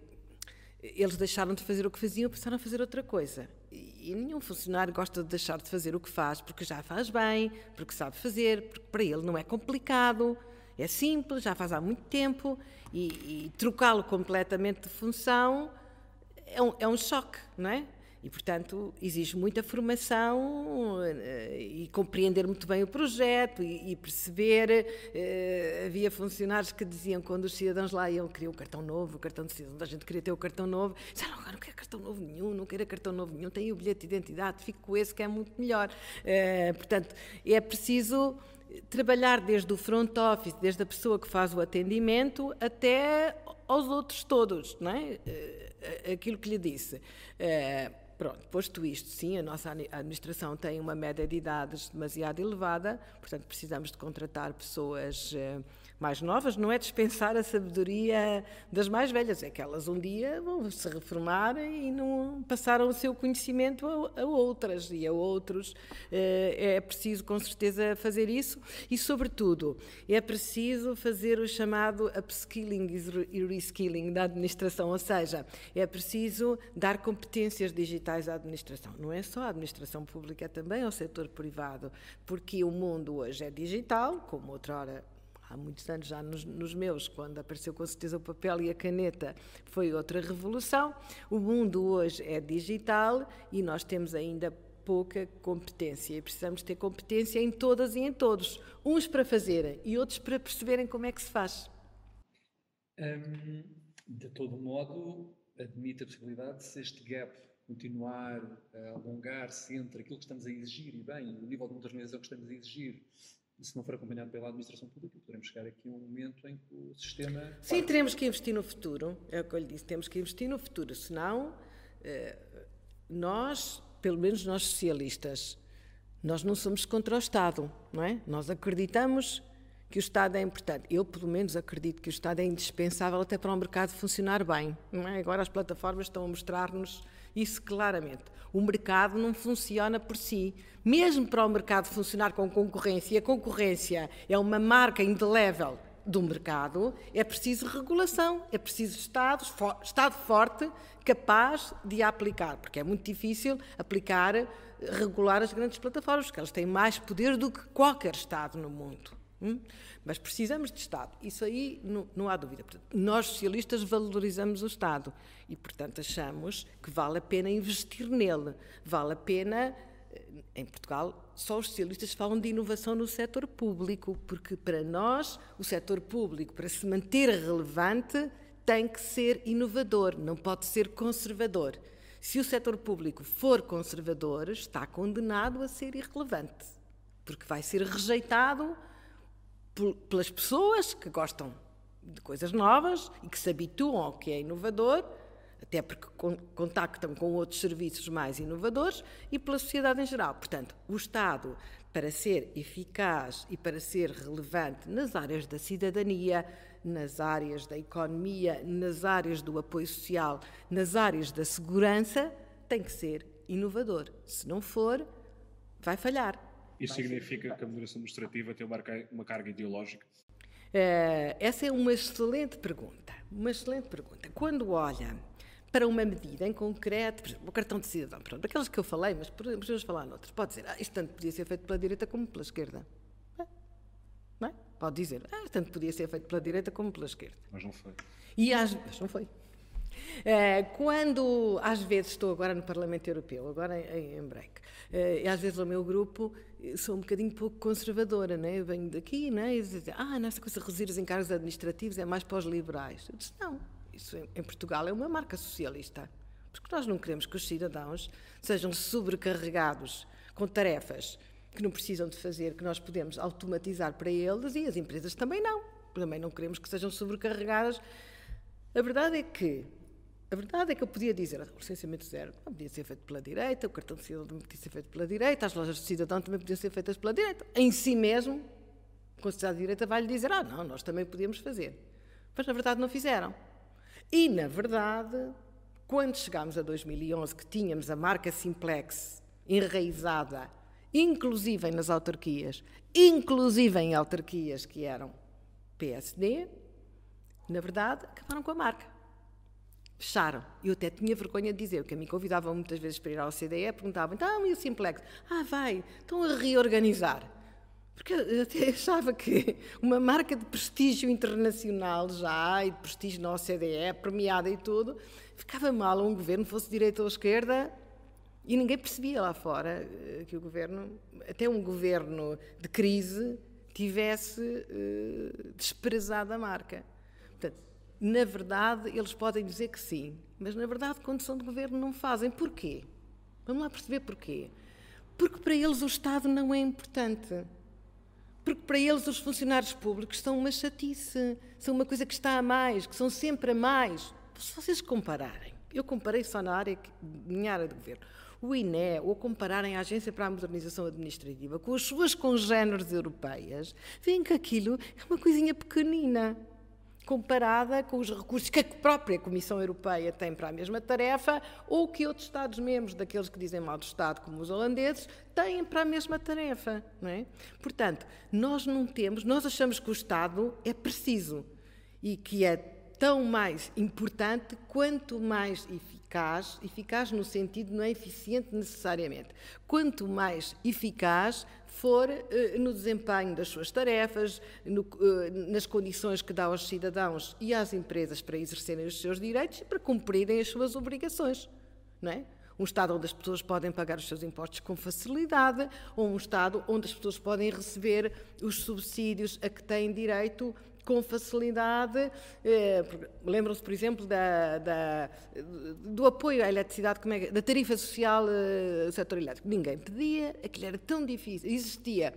eles deixaram de fazer o que faziam e passaram a fazer outra coisa. E nenhum funcionário gosta de deixar de fazer o que faz porque já faz bem, porque sabe fazer, porque para ele não é complicado, é simples, já faz há muito tempo e, e trocá-lo completamente de função é um, é um choque, não é? E, portanto, exige muita formação eh, e compreender muito bem o projeto e, e perceber. Eh, havia funcionários que diziam, quando os cidadãos lá iam, queriam o cartão novo, o cartão de cidadão, a gente queria ter o cartão novo. Disseram, não, não quero cartão novo nenhum, não quero cartão novo nenhum, tenho o bilhete de identidade, fico com esse que é muito melhor. Eh, portanto, é preciso trabalhar desde o front office, desde a pessoa que faz o atendimento até aos outros todos, não é? Aquilo que lhe disse. Pronto, posto isto, sim, a nossa administração tem uma média de idades demasiado elevada, portanto precisamos de contratar pessoas uh, mais novas, não é dispensar a sabedoria das mais velhas, é que elas um dia vão se reformar e não passaram o seu conhecimento a, a outras e a outros. Eh, é preciso, com certeza, fazer isso e, sobretudo, é preciso fazer o chamado upskilling e reskilling da administração, ou seja, é preciso dar competências digitais à administração. Não é só a administração pública, é também ao setor privado, porque o mundo hoje é digital, como outrora há muitos anos, já nos, nos, meus, quando apareceu com certeza o papel e a caneta, foi outra revolução. O mundo hoje é digital e nós temos ainda pouca competência e precisamos ter competência em todas e em todos. Uns para fazerem e outros para perceberem como é que se faz. Hum, de todo modo, admite a possibilidade de se este gap continuar a alongar-se entre aquilo que estamos a exigir e bem, o nível de modernização que estamos a exigir, se não for acompanhado pela administração pública, poderemos chegar aqui a um momento em que o sistema. Sim, teremos que investir no futuro, é o que eu lhe disse, temos que investir no futuro, senão eh, nós, pelo menos nós socialistas, nós não somos contra o Estado, não é? Nós acreditamos que o Estado é importante. Eu, pelo menos, acredito que o Estado é indispensável até para o mercado funcionar bem. É? Agora as plataformas estão a mostrar-nos isso claramente. O mercado não funciona por si. Mesmo para o mercado funcionar com concorrência, e a concorrência é uma marca indelével do mercado, é preciso regulação, é preciso Estado, Estado forte, capaz de aplicar, porque é muito difícil aplicar, regular as grandes plataformas, porque elas têm mais poder do que qualquer Estado no mundo. Hum? Mas precisamos de Estado. Isso aí não, não há dúvida. Portanto, nós, socialistas, valorizamos o Estado e, portanto, achamos que vale a pena investir nele. Vale a pena. Eh, em Portugal, só os socialistas falam de inovação no setor público, porque para nós, o setor público, para se manter relevante, tem que ser inovador, não pode ser conservador. Se o setor público for conservador, está condenado a ser irrelevante, porque vai ser rejeitado pelas pessoas que gostam de coisas novas e que se habituam ao que é inovador, até porque contactam com outros serviços mais inovadores, e pela sociedade em geral. Portanto, o Estado, para ser eficaz e para ser relevante nas áreas da cidadania, nas áreas da economia, nas áreas do apoio social, nas áreas da segurança, tem que ser inovador. Se não for, vai falhar. Isso significa que a moderação administrativa tem uma carga ideológica? Uh, essa é uma excelente pergunta. Uma excelente pergunta. Quando olha para uma medida em concreto, por exemplo, o cartão de cidadão, pronto, aquelas que eu falei, mas podemos falar noutras, pode dizer, ah, isto tanto podia ser feito pela direita como pela esquerda. Não é? Pode dizer, ah, isto tanto podia ser feito pela direita como pela esquerda. Mas não foi. E às, mas não foi. Eh, quando, às vezes, estou agora no Parlamento Europeu, agora em, em break, eh, e às vezes o meu grupo, sou um bocadinho pouco conservadora, né? eu venho daqui né? e dizem, ah, nessa coisa de reduzir os encargos administrativos é mais para os liberais. Eu disse, não, isso em Portugal é uma marca socialista, porque nós não queremos que os cidadãos sejam sobrecarregados com tarefas que não precisam de fazer, que nós podemos automatizar para eles e as empresas também não. Também não queremos que sejam sobrecarregadas. A verdade é que a verdade é que eu podia dizer, o licenciamento zero não podia ser feito pela direita, o cartão de cidadão podia ser feito pela direita, as lojas de cidadão também podiam ser feitas pela direita. Em si mesmo, a sociedade de direita vai-lhe dizer, ah, não, nós também podíamos fazer. Mas, na verdade, não fizeram. E, na verdade, quando chegámos a 2011, que tínhamos a marca Simplex enraizada, inclusive nas autarquias, inclusive em autarquias que eram PSD, na verdade, acabaram com a marca. Fecharam. Eu até tinha vergonha de dizer, porque mim convidavam muitas vezes para ir ao CDE, perguntavam, então, e o Simplex? Ah, vai, estão a reorganizar. Porque eu até achava que uma marca de prestígio internacional já, e de prestígio na OCDE, premiada e tudo, ficava mal um governo, fosse direita ou esquerda, e ninguém percebia lá fora eh, que o governo, até um governo de crise, tivesse uh, desprezado a marca. Na verdade, eles podem dizer que sim, mas na verdade, quando são de governo, não fazem. Porquê? Vamos lá perceber porquê. Porque para eles o Estado não é importante. Porque para eles os funcionários públicos são uma chatice, são uma coisa que está a mais, que são sempre a mais. Se vocês compararem, eu comparei só na área, minha área de governo, o INE, ou compararem a Agência para a Modernização Administrativa com as suas congêneres europeias, veem que aquilo é uma coisinha pequenina comparada com os recursos que a própria Comissão Europeia tem para a mesma tarefa ou que outros Estados-membros, daqueles que dizem mal do Estado, como os holandeses, têm para a mesma tarefa. Não é? Portanto, nós não temos, nós achamos que o Estado é preciso e que é tão mais importante quanto mais eficaz, eficaz no sentido não é eficiente necessariamente, quanto mais eficaz for eh, no desempenho das suas tarefas, no, eh, nas condições que dá aos cidadãos e às empresas para exercerem os seus direitos e para cumprirem as suas obrigações. Não é? Um Estado onde as pessoas podem pagar os seus impostos com facilidade, ou um Estado onde as pessoas podem receber os subsídios a que têm direito com facilidade. Eh, Lembram-se, por exemplo, da, da, do apoio à eletricidade, é, da tarifa social eh, do setor elétrico. Ninguém pedia, aquilo era tão difícil, existia,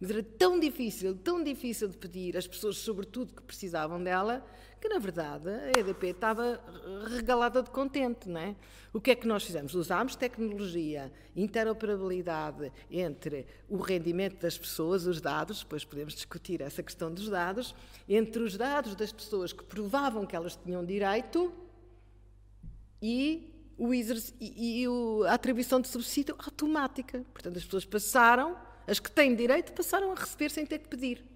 mas era tão difícil, tão difícil de pedir, as pessoas, sobretudo, que precisavam dela, que na verdade a EDP estava regalada de contente, não é? O que é que nós fizemos? Usámos tecnologia, interoperabilidade entre o rendimento das pessoas, os dados, depois podemos discutir essa questão dos dados, entre os dados das pessoas que provavam que elas tinham direito e, o e, e a atribuição de subsídio automática. Portanto, as pessoas passaram, as que têm direito, passaram a receber sem ter que pedir.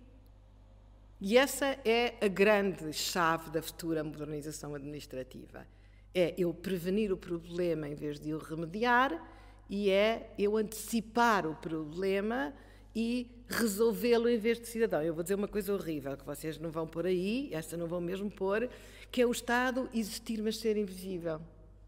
E essa é a grande chave da futura modernização administrativa. É eu prevenir o problema em vez de o remediar e é eu antecipar o problema e resolvê-lo em vez de cidadão. Eu vou dizer uma coisa horrível que vocês não vão pôr aí, essa não vão mesmo pôr, que é o Estado existir mas ser invisível.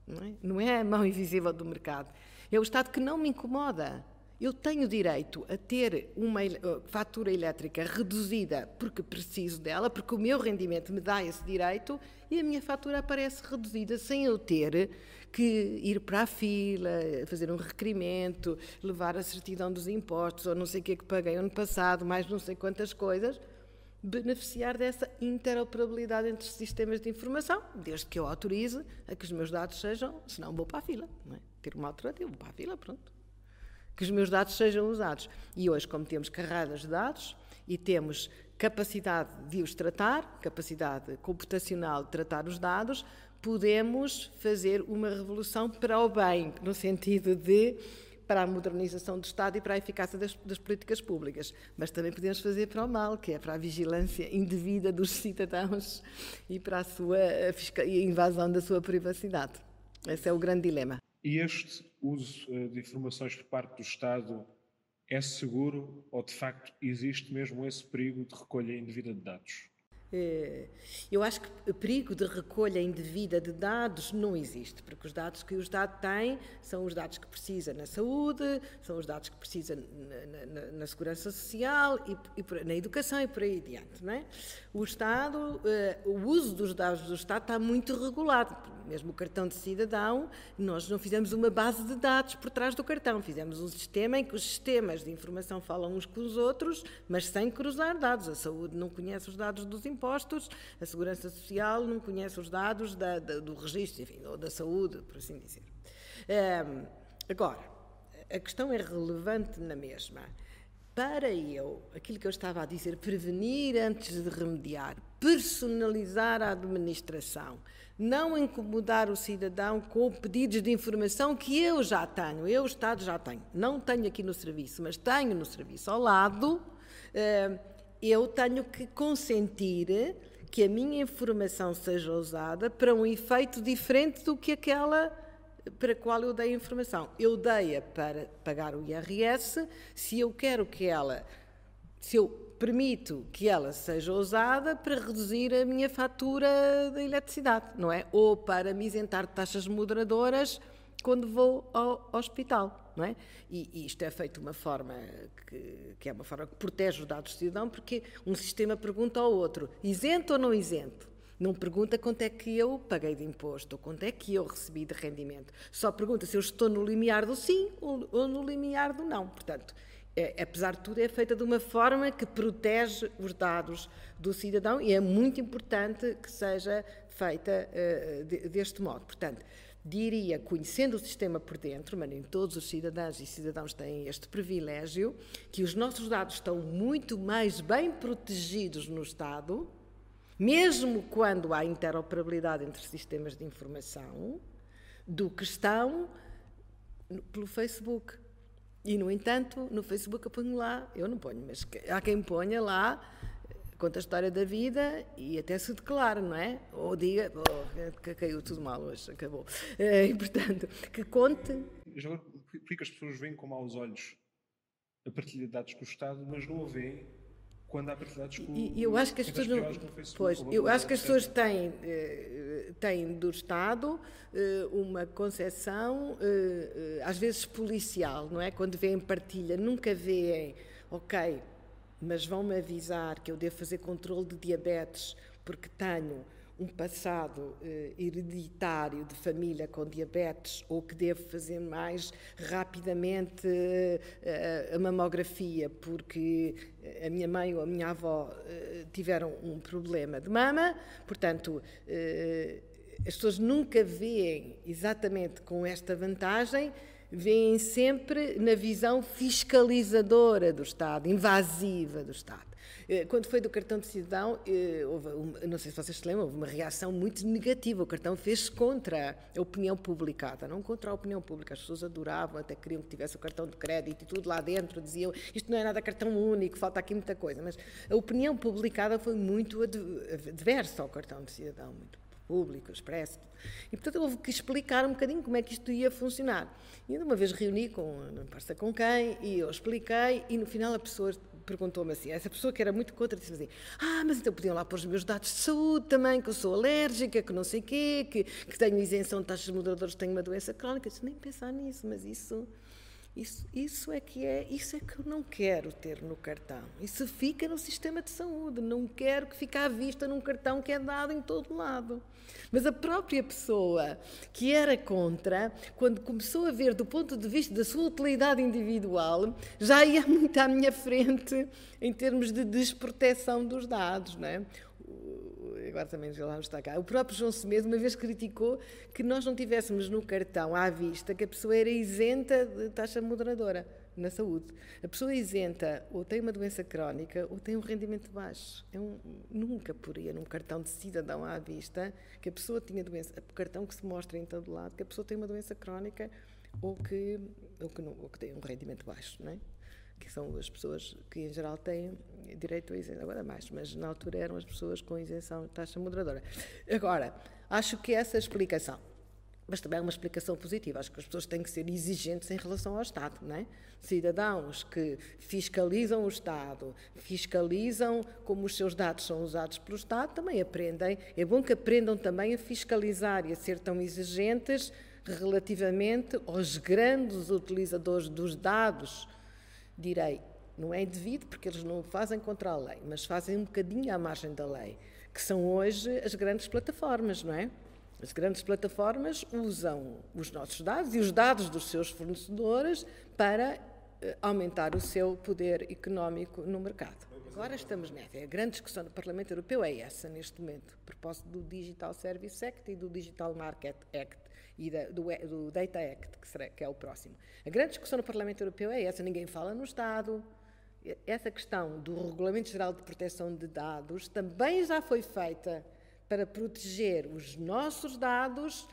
Não é, não é a mão invisível do mercado. É o Estado que não me incomoda. Eu tenho direito a ter uma fatura elétrica reduzida porque preciso dela, porque o meu rendimento me dá esse direito e a minha fatura aparece reduzida sem eu ter que ir para a fila, fazer um requerimento, levar a certidão dos impostos ou não sei o que é que paguei ano passado, mais não sei quantas coisas. Beneficiar dessa interoperabilidade entre sistemas de informação, desde que eu autorize a que os meus dados sejam, senão vou para a fila. Não é? Ter uma alternativa, vou para a fila, pronto que os meus dados sejam usados. E hoje, como temos carradas de dados e temos capacidade de os tratar, capacidade computacional de tratar os dados, podemos fazer uma revolução para o bem, no sentido de para a modernização do Estado e para a eficácia das, das, políticas públicas, mas também podemos fazer para o mal, que é para a vigilância indevida dos cidadãos e para a sua a invasão da sua privacidade. Esse é o grande dilema. E este uso eh, de informações por parte do Estado é seguro ou de facto existe mesmo esse perigo de recolha indevida de dados? Eh, eu acho que perigo de recolha indevida de dados não existe, porque os dados que o Estado tem são os dados que precisa na saúde, são os dados que precisa na, na, na segurança social e, e, na educação e por aí adiante. Não é? O Estado, eh, o uso dos dados do Estado está muito regulado. Mesmo o cartão de cidadão, nós não fizemos uma base de dados por trás do cartão, fizemos um sistema em que os sistemas de informação falam uns com os outros, mas sem cruzar dados. A saúde não conhece os dados dos impostos a Segurança Social não conhece os dados da, da, do registro, enfim, ou da saúde, por assim dizer. Um, agora, a questão é relevante na mesma. Para eu, aquilo que eu estava a dizer, prevenir antes de remediar, personalizar a administração, não incomodar o cidadão com pedidos de informação que eu já tenho, eu, Estado, já tenho. Não tenho aqui no serviço, mas tenho no serviço ao lado eu tenho que consentir que a minha informação seja usada para um efeito diferente do que aquela para a qual eu dei a informação. Eu dei-a para pagar o IRS, se eu quero que ela, se eu permito que ela seja usada para reduzir a minha fatura da eletricidade, não é? Ou para me isentar de taxas moderadoras quando vou ao hospital, não é? E, e isto é feito de uma forma que, que, é uma forma que protege os dados do cidadão, porque um sistema pergunta ao outro, isento ou não isento? Não pergunta quanto é que eu paguei de imposto, ou quanto é que eu recebi de rendimento. Só pergunta se eu estou no limiar do sim ou, no limiar do não. Portanto, é, apesar de tudo, é feita de uma forma que protege os dados do cidadão e é muito importante que seja feita uh, de, deste modo. Portanto, diria, conhecendo o sistema por dentro, mas nem todos os cidadãos e cidadãos têm este privilégio, que os nossos dados estão muito mais bem protegidos no Estado, mesmo quando há interoperabilidade entre sistemas de informação, do que estão pelo Facebook. E, no entanto, no Facebook eu ponho lá, eu não ponho, mas há quem ponha lá conta a história da vida e até se declara, não é? Ou diga, oh, que caiu tudo mal hoje, acabou. Eh, e, portanto, que conte. Por que as pessoas veem com maus olhos a partilha de dados com o Estado, mas não a veem quando há partilhados com E eu acho que as pessoas não, pois, eu acho que as pessoas têm, eh, têm do Estado eh, uma concepção eh, às vezes policial, não é? Quando vêem partilha, nunca veem, ok, mas vão-me avisar que eu devo fazer controle de diabetes porque tenho um passado eh, hereditário de família com diabetes ou que devo fazer mais rapidamente eh, a mamografia porque a minha mãe ou a minha avó eh, tiveram um problema de mama, portanto, eh, as pessoas nunca veem exatamente com esta vantagem veem sempre na visão fiscalizadora do Estado, invasiva do Estado. Eh, quando foi do cartão de cidadão, eh, houve, não sei se vocês se lembram, houve uma reação muito negativa. O cartão fez-se contra a opinião publicada, não contra a opinião pública. As pessoas adoravam, até queriam que tivesse o cartão de crédito e tudo lá dentro. Diziam isto não é nada cartão único, falta aqui muita coisa. Mas a opinião publicada foi muito adversa ao cartão de cidadão, muito público, expresso. E, portanto, houve que explicar um bocadinho como é que isto ia funcionar. E uma vez reuni com, não importa com quem, e eu expliquei, e no final a pessoa perguntou-me assim, essa pessoa que era muito contra, disse assim, ah, mas então podiam lá pôr os meus dados de saúde também, que eu sou alérgica, que não sei o quê, que, que tenho isenção de taxas moderadores, tenho uma doença crónica. Eu disse, nem pensar nisso, mas isso... Isso, isso, é que é, isso é que eu não quero ter no cartão. Isso fica no sistema de saúde. Não quero que fique à vista num cartão que é dado em todo lado. Mas a própria pessoa que era contra, quando começou a ver do ponto de vista da sua utilidade individual, já ia muito à minha frente em termos de desproteção dos dados. Não é? Agora também já lá está cá. O próprio João Semedo uma vez criticou que nós não tivéssemos no cartão à vista que a pessoa era isenta de taxa moderadora na saúde. A pessoa isenta ou tem uma doença crónica ou tem um rendimento baixo. É um, nunca poria num cartão de cidadão à vista que a pessoa tinha doença, o cartão que se mostra em todo lado, que a pessoa tem uma doença crónica ou que, ou que, não, ou que tem um rendimento baixo, não é? Que são as pessoas que em geral têm direito a isenção, agora mais, mas na altura eram as pessoas com isenção de taxa moderadora. Agora, acho que essa explicação mas também é uma explicação positiva. Acho que as pessoas têm que ser exigentes em relação ao Estado, não é? Cidadãos que fiscalizam o Estado, fiscalizam como os seus dados são usados pelo Estado, também aprendem. É bom que aprendam também a fiscalizar e a ser tão exigentes relativamente aos grandes utilizadores dos dados. Direi, não é devido porque eles não fazem contra a lei, mas fazem um bocadinho à margem da lei, que são hoje as grandes plataformas, não é? As grandes plataformas usam os nossos dados e os dados dos seus fornecedores para eh, aumentar o seu poder económico no mercado. Agora estamos nessa. A grande discussão do Parlamento Europeu é essa, neste momento, a propósito do Digital Service Act e do Digital Market Act e da, do, do, Data Act, que, será, que é o próximo. A grande discussão no Parlamento Europeu é essa. Ninguém fala no Estado. Essa questão do Regulamento Geral de Proteção de Dados também já foi feita para proteger os nossos dados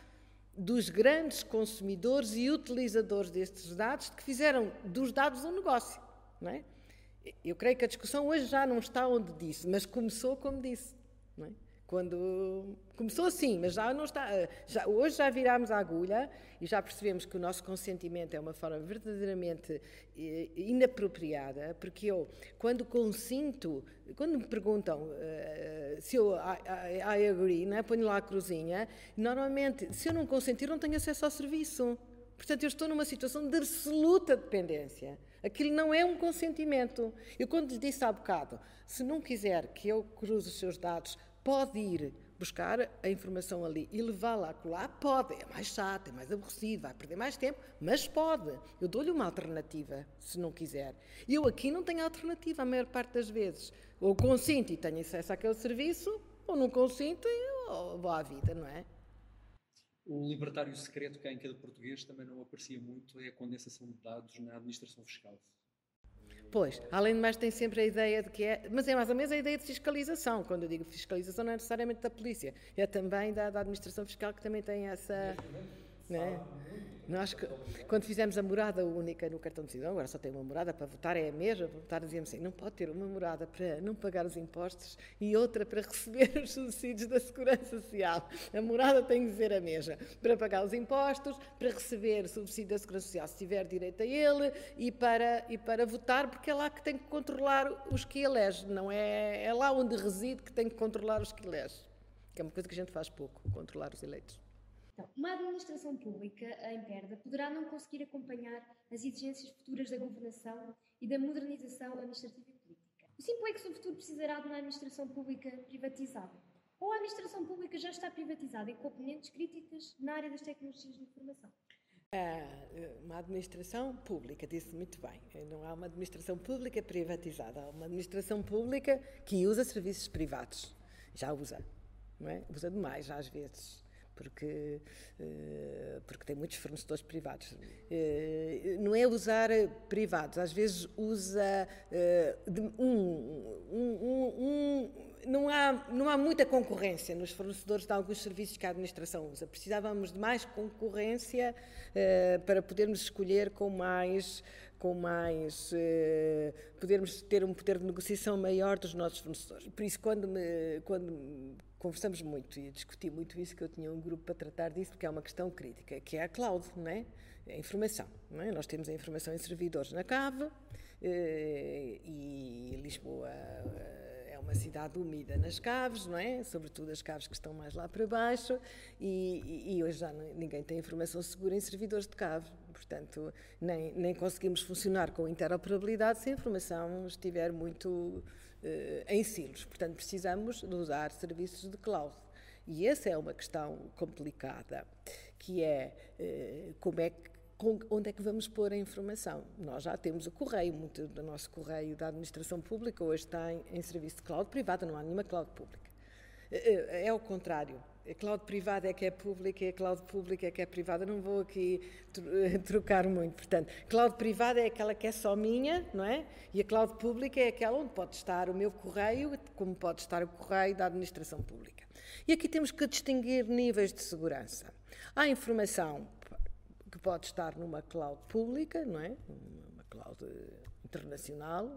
dos grandes consumidores e utilizadores destes dados que fizeram dos dados um negócio. Não é? Eu creio que a discussão hoje já não está onde disse, mas começou como disse. Não é? Quando começou assim, mas já não está. Já, hoje já virámos a agulha e já percebemos que o nosso consentimento é uma forma verdadeiramente eh, inapropriada, porque eu, quando consinto, quando me perguntam uh, se eu I, I, I agree, né, ponho lá a cruzinha, normalmente, se eu não consentir, não tenho acesso ao serviço. Portanto, eu estou numa situação de absoluta dependência. Aquilo não é um consentimento. Eu, quando lhe disse há bocado, se não quiser que eu cruze os seus dados pode ir buscar a informação ali e levá-la lá, pode. É mais chato, é mais aborrecido, vai perder mais tempo, mas pode. Eu dou-lhe uma alternativa, se não quiser. Eu aqui não tenho alternativa a maior parte das vezes. Ou consinto e tenho acesso àquele serviço, ou não consinto e vou à vida, não é? O libertário secreto que há em cada português também não aparecia muito, é a condensação de dados na administração fiscal. Pois, além de mais, tem sempre a ideia de que é. Mas é mais ou menos a ideia de fiscalização. Quando eu digo fiscalização, não é necessariamente da polícia, é também da, da administração fiscal que também tem essa. Né? Nós, quando fizemos a morada única no cartão de cidadão, agora só tem uma morada para votar, é a mesma, para votar dizíamos assim, não pode ter uma morada para não pagar os impostos e outra para receber os subsídios da Segurança Social. A morada tem que ser a mesma, para pagar os impostos, para receber subsídio da Segurança Social, se tiver direito a ele, e para, e para votar, porque é lá que tem que controlar os que elege, não é, é lá onde reside que tem que controlar os que elege, que é uma coisa que a gente faz pouco, controlar os eleitos. Então, uma administração pública em perda poderá não conseguir acompanhar as exigências futuras da governação e da modernização administrativa e política. O simples é que, sobretudo, precisará de uma administração pública privatizada. Ou a administração pública já está privatizada em componentes críticas na área das tecnologias de informação. uma administração pública, disse muito bem. Não há uma administração pública privatizada, há uma administração pública que usa serviços privados. Já usa, não é? Usa demais, às vezes porque, eh, porque tem muitos fornecedores privados. Eh, não é usar privados, às vezes usa eh, um, um, um, não, há, não há muita concorrência nos fornecedores de alguns serviços que a administração usa. Precisávamos de mais concorrência para podermos escolher com mais com mais podermos ter um poder de negociação maior dos nossos fornecedores. Por isso, quando me, quando conversamos muito e discuti muito isso, que eu tinha um grupo para tratar disso, porque é uma questão crítica, que é a cloud, não é? A informação. Não é? Nós temos a informação em servidores na CAV eh, e Lisboa eh, é uma cidade úmida nas caves, não é? Sobretudo as caves que estão mais lá para baixo e, e hoje já ninguém tem informação segura em servidores de cave. Portanto, nem, nem conseguimos funcionar com interoperabilidade se a informação estiver muito eh, em silos. Portanto, precisamos de usar serviços de cloud. E essa é uma questão complicada, que é eh, como é que onde é que vamos pôr a informação? Nós já temos o correio, muito do nosso correio da administração pública hoje está em, em serviço de cloud privada, não há nenhuma cloud pública. É, é o contrário. A cloud privada é que é pública e a cloud pública é que é privada. Não vou aqui trocar muito. Portanto, cloud privada é aquela que é só minha, não é? E a cloud pública é aquela onde pode estar o meu correio, como pode estar o correio da administração pública. E aqui temos que distinguir níveis de segurança. Há informação que pode estar numa cloud pública, não é? Uma cloud internacional,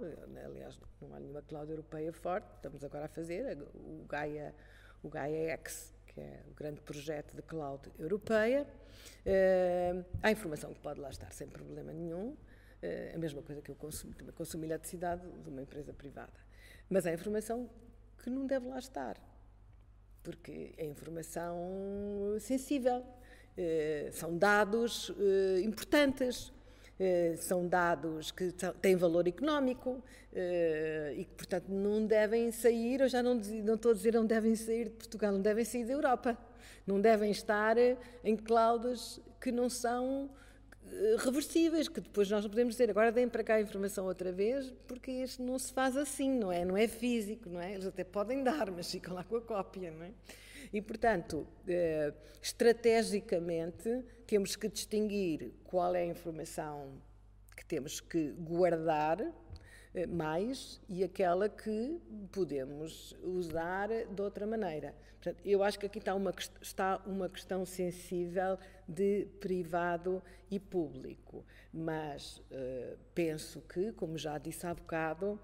aliás, não há nenhuma cloud europeia forte, estamos agora a fazer, o Gaia, o Gaia X que é o grande projeto de cloud europeia. Uh, há informação que pode lá estar sem problema nenhum, uh, a mesma coisa que eu consumo, também consumo eletricidade de uma empresa privada. Mas há informação que não deve lá estar, porque é informação sensível, uh, são dados importantes. Eh, são dados que têm valor económico eh, e que, portanto, não devem sair, eu já não, não estou a dizer não devem sair de Portugal, não devem sair da Europa. Não devem estar em clouds que não são eh, reversíveis, que depois nós não podemos dizer agora deem para cá a informação outra vez, porque isto não se faz assim, não é? Não é físico, não é? Eles até podem dar, mas ficam lá com a cópia, não é? E, portanto, eh, estrategicamente, temos que distinguir qual é a informação que temos que guardar eh, mais e aquela que podemos usar de outra maneira. Portanto, eu acho que aqui está uma, está uma questão sensível de privado e público, mas uh, penso que, como já disse há bocado,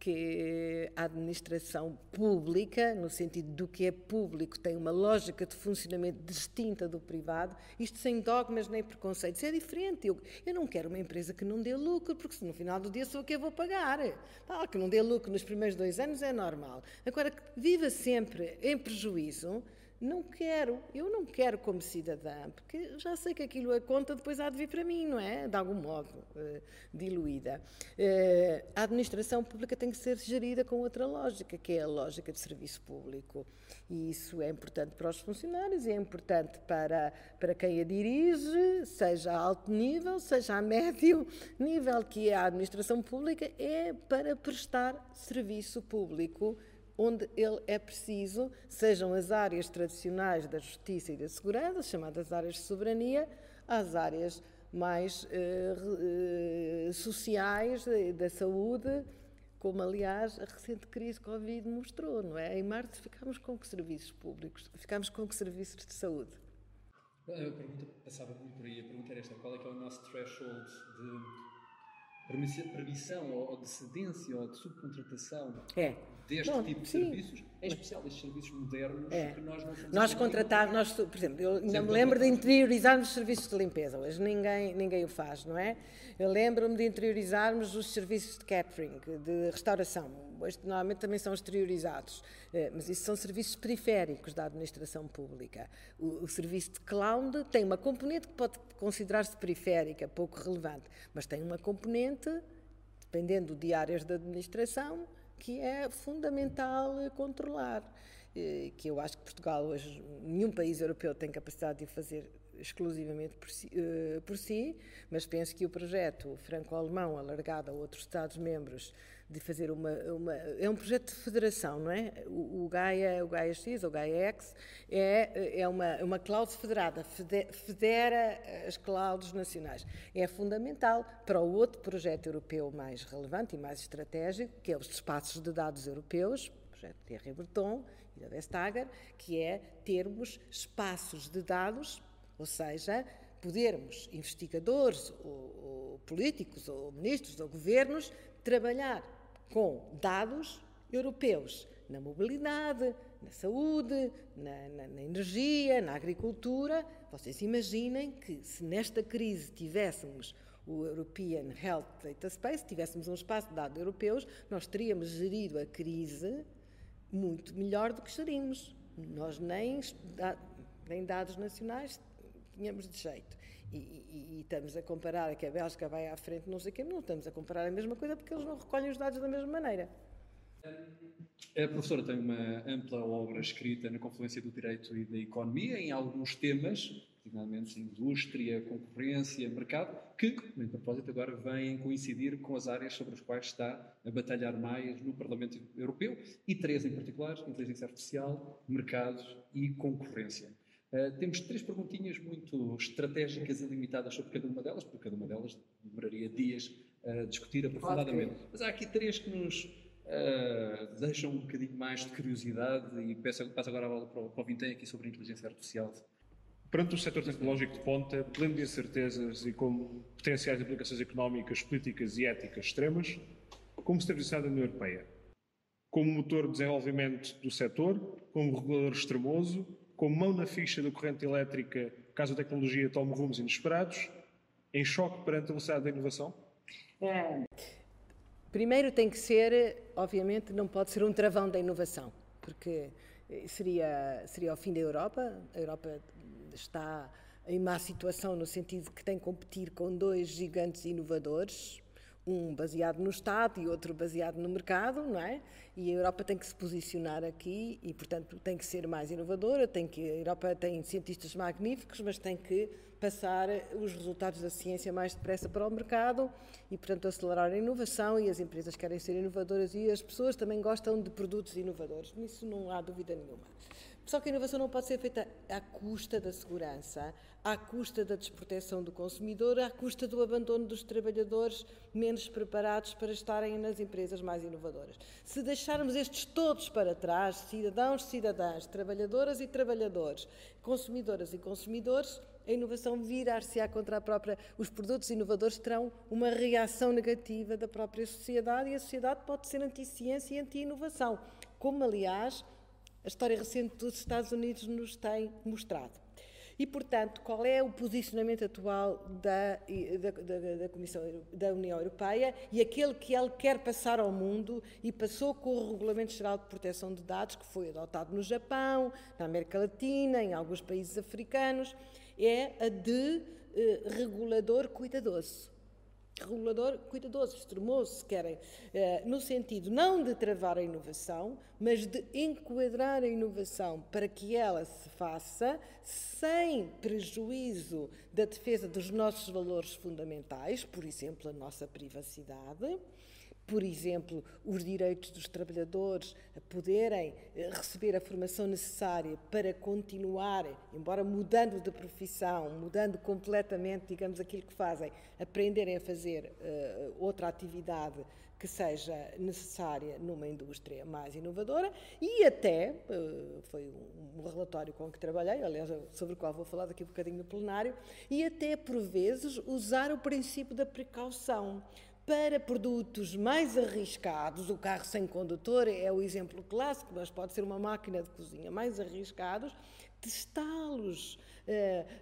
que a administração pública, no sentido do que é público, tem uma lógica de funcionamento distinta do privado, isto sem dogmas nem preconceitos. É diferente. Eu, eu não quero uma empresa que não dê lucro, porque se no final do dia sou o que eu vou pagar. Ah, que não dê lucro nos primeiros dois anos é normal. Agora, que viva sempre em prejuízo, não quero, eu não quero como cidadã, porque já sei que aquilo a conta depois há de vir para mim, não é? De algum modo, uh, diluída. Uh, a administração pública tem que ser gerida com outra lógica, que é a lógica de serviço público. E isso é importante para os funcionários, é importante para, para quem a dirige, seja a alto nível, seja a (laughs) médio nível, que é a administração pública, é para prestar serviço público onde ele é preciso, sejam as áreas tradicionais da justiça e da segurança, chamadas áreas de soberania, às áreas mais uh, uh, sociais, da saúde, como aliás a recente crise Covid mostrou, não é? Em março ficámos com que serviços públicos? Ficámos com que serviços de saúde? A pergunta passava muito por aí. A pergunta era esta: qual é que é o nosso threshold de permissão ou de cedência ou de subcontratação é. Deste Bom, tipo de sim. serviços, em especial estes serviços modernos é. que nós não Nós contratar, nós, por exemplo, eu ainda me lembro de interiorizarmos os serviços de limpeza, hoje ninguém, ninguém o faz, não é? Eu lembro-me de interiorizarmos os serviços de catering, de restauração, hoje normalmente também são exteriorizados, eh, mas isso são serviços periféricos da administração pública. O, o serviço de cloud tem uma componente que pode considerar-se periférica, pouco relevante, mas tem uma componente, dependendo de áreas da administração, que é fundamental controlar. Eh, que eu acho que Portugal hoje, nenhum país europeu tem capacidade de fazer exclusivamente por si, uh, por si, mas penso que o projeto franco-alemão, alargado a outros Estados-membros, de fazer uma, uma, É um projeto de federação, não é? O, o, Gaia, o Gaia X, ou Gaia X, é, é uma, uma cloud federada, federa as clouds nacionais. É fundamental para o outro projeto europeu mais relevante e mais estratégico, que é os espaços de dados europeus, o projeto Thierry Breton e da Vestager, que é termos espaços de dados ou seja, podermos, investigadores, ou, ou políticos, ou ministros, ou governos, trabalhar com dados europeus na mobilidade, na saúde, na, na, na, energia, na agricultura. Vocês imaginem que se nesta crise tivéssemos o European Health Data Space, tivéssemos um espaço de dados europeus, nós teríamos gerido a crise muito melhor do que gerimos. Nós nem, nem dados nacionais tínhamos de jeito. E, e, e, estamos a comparar que a Bélgica vai à frente, não sei o quê, não estamos a comparar a mesma coisa porque eles não recolhem os dados da mesma maneira. A professora tem uma ampla obra escrita na confluência do direito e da economia em alguns temas, particularmente indústria, concorrência, mercado, que, em propósito, agora vêm coincidir com as áreas sobre as quais está a batalhar mais no Parlamento Europeu, e três em particular: inteligência artificial, mercado e concorrência. Uh, temos três perguntinhas muito estratégicas e limitadas sobre cada uma delas, porque cada uma delas demoraria dias a discutir aprofundadamente. Mas há aqui três que nos uh, deixam um bocadinho mais de curiosidade e peço, passo agora a bola para o, para o Vintém aqui sobre a inteligência artificial. Perante o setor tecnológico de ponta, pleno de incertezas e com potenciais implicações económicas, políticas e éticas extremas, como se tem visto a União Europeia? Como motor de desenvolvimento do setor, como regulador extremoso com mão na ficha da corrente elétrica caso a tecnologia tome rumos inesperados, em choque perante a velocidade da inovação? É. Primeiro tem que ser, obviamente, não pode ser um travão da inovação, porque seria, seria o fim da Europa. A Europa está em má situação no sentido de que tem que competir com dois gigantes inovadores, um baseado no Estado e outro baseado no mercado, não é? E a Europa tem que se posicionar aqui e, portanto, tem que ser mais inovadora. Tem que a Europa tem cientistas magníficos, mas tem que passar os resultados da ciência mais depressa para o mercado e, portanto, acelerar a inovação. E as empresas querem ser inovadoras e as pessoas também gostam de produtos inovadores. Nisso não há dúvida nenhuma. Só que a inovação não pode ser feita à custa da segurança, à custa da desproteção do consumidor, à custa do abandono dos trabalhadores menos preparados para estarem nas empresas mais inovadoras. Se deixarmos estes todos para trás, cidadãos, cidadãs, trabalhadoras e trabalhadores, consumidoras e consumidores, a inovação virar-se-á contra a própria. Os produtos inovadores terão uma reação negativa da própria sociedade e a sociedade pode ser anti-ciência e anti-inovação, como, aliás, a história recente dos Estados Unidos nos tem mostrado. E, portanto, qual é o posicionamento atual da, da, da, da, Comissão da União Europeia e aquele que ele quer passar ao mundo e passou com o Regulamento Geral de Proteção de Dados, que foi adotado no Japão, na América Latina, em alguns países africanos, é a de eh, regulador cuidadoso regulador cuidadoso, extremoso, se querem, eh, no sentido não de travar a inovação, mas de enquadrar a inovação para que ela se faça sem prejuízo da defesa dos nossos valores fundamentais, por exemplo, a nossa privacidade por exemplo, os direitos dos trabalhadores a poderem eh, receber a formação necessária para continuar, embora mudando de profissão, mudando completamente, digamos, aquilo que fazem, aprenderem a fazer uh, outra atividade que seja necessária numa indústria mais inovadora e até, uh, foi um, relatório com que trabalhei, aliás, sobre o qual vou falar daqui a um bocadinho no plenário, e até, por vezes, usar o princípio da precaução. Para produtos mais arriscados, o carro sem condutor é o exemplo clássico, mas pode ser uma máquina de cozinha mais arriscados, testá-los uh,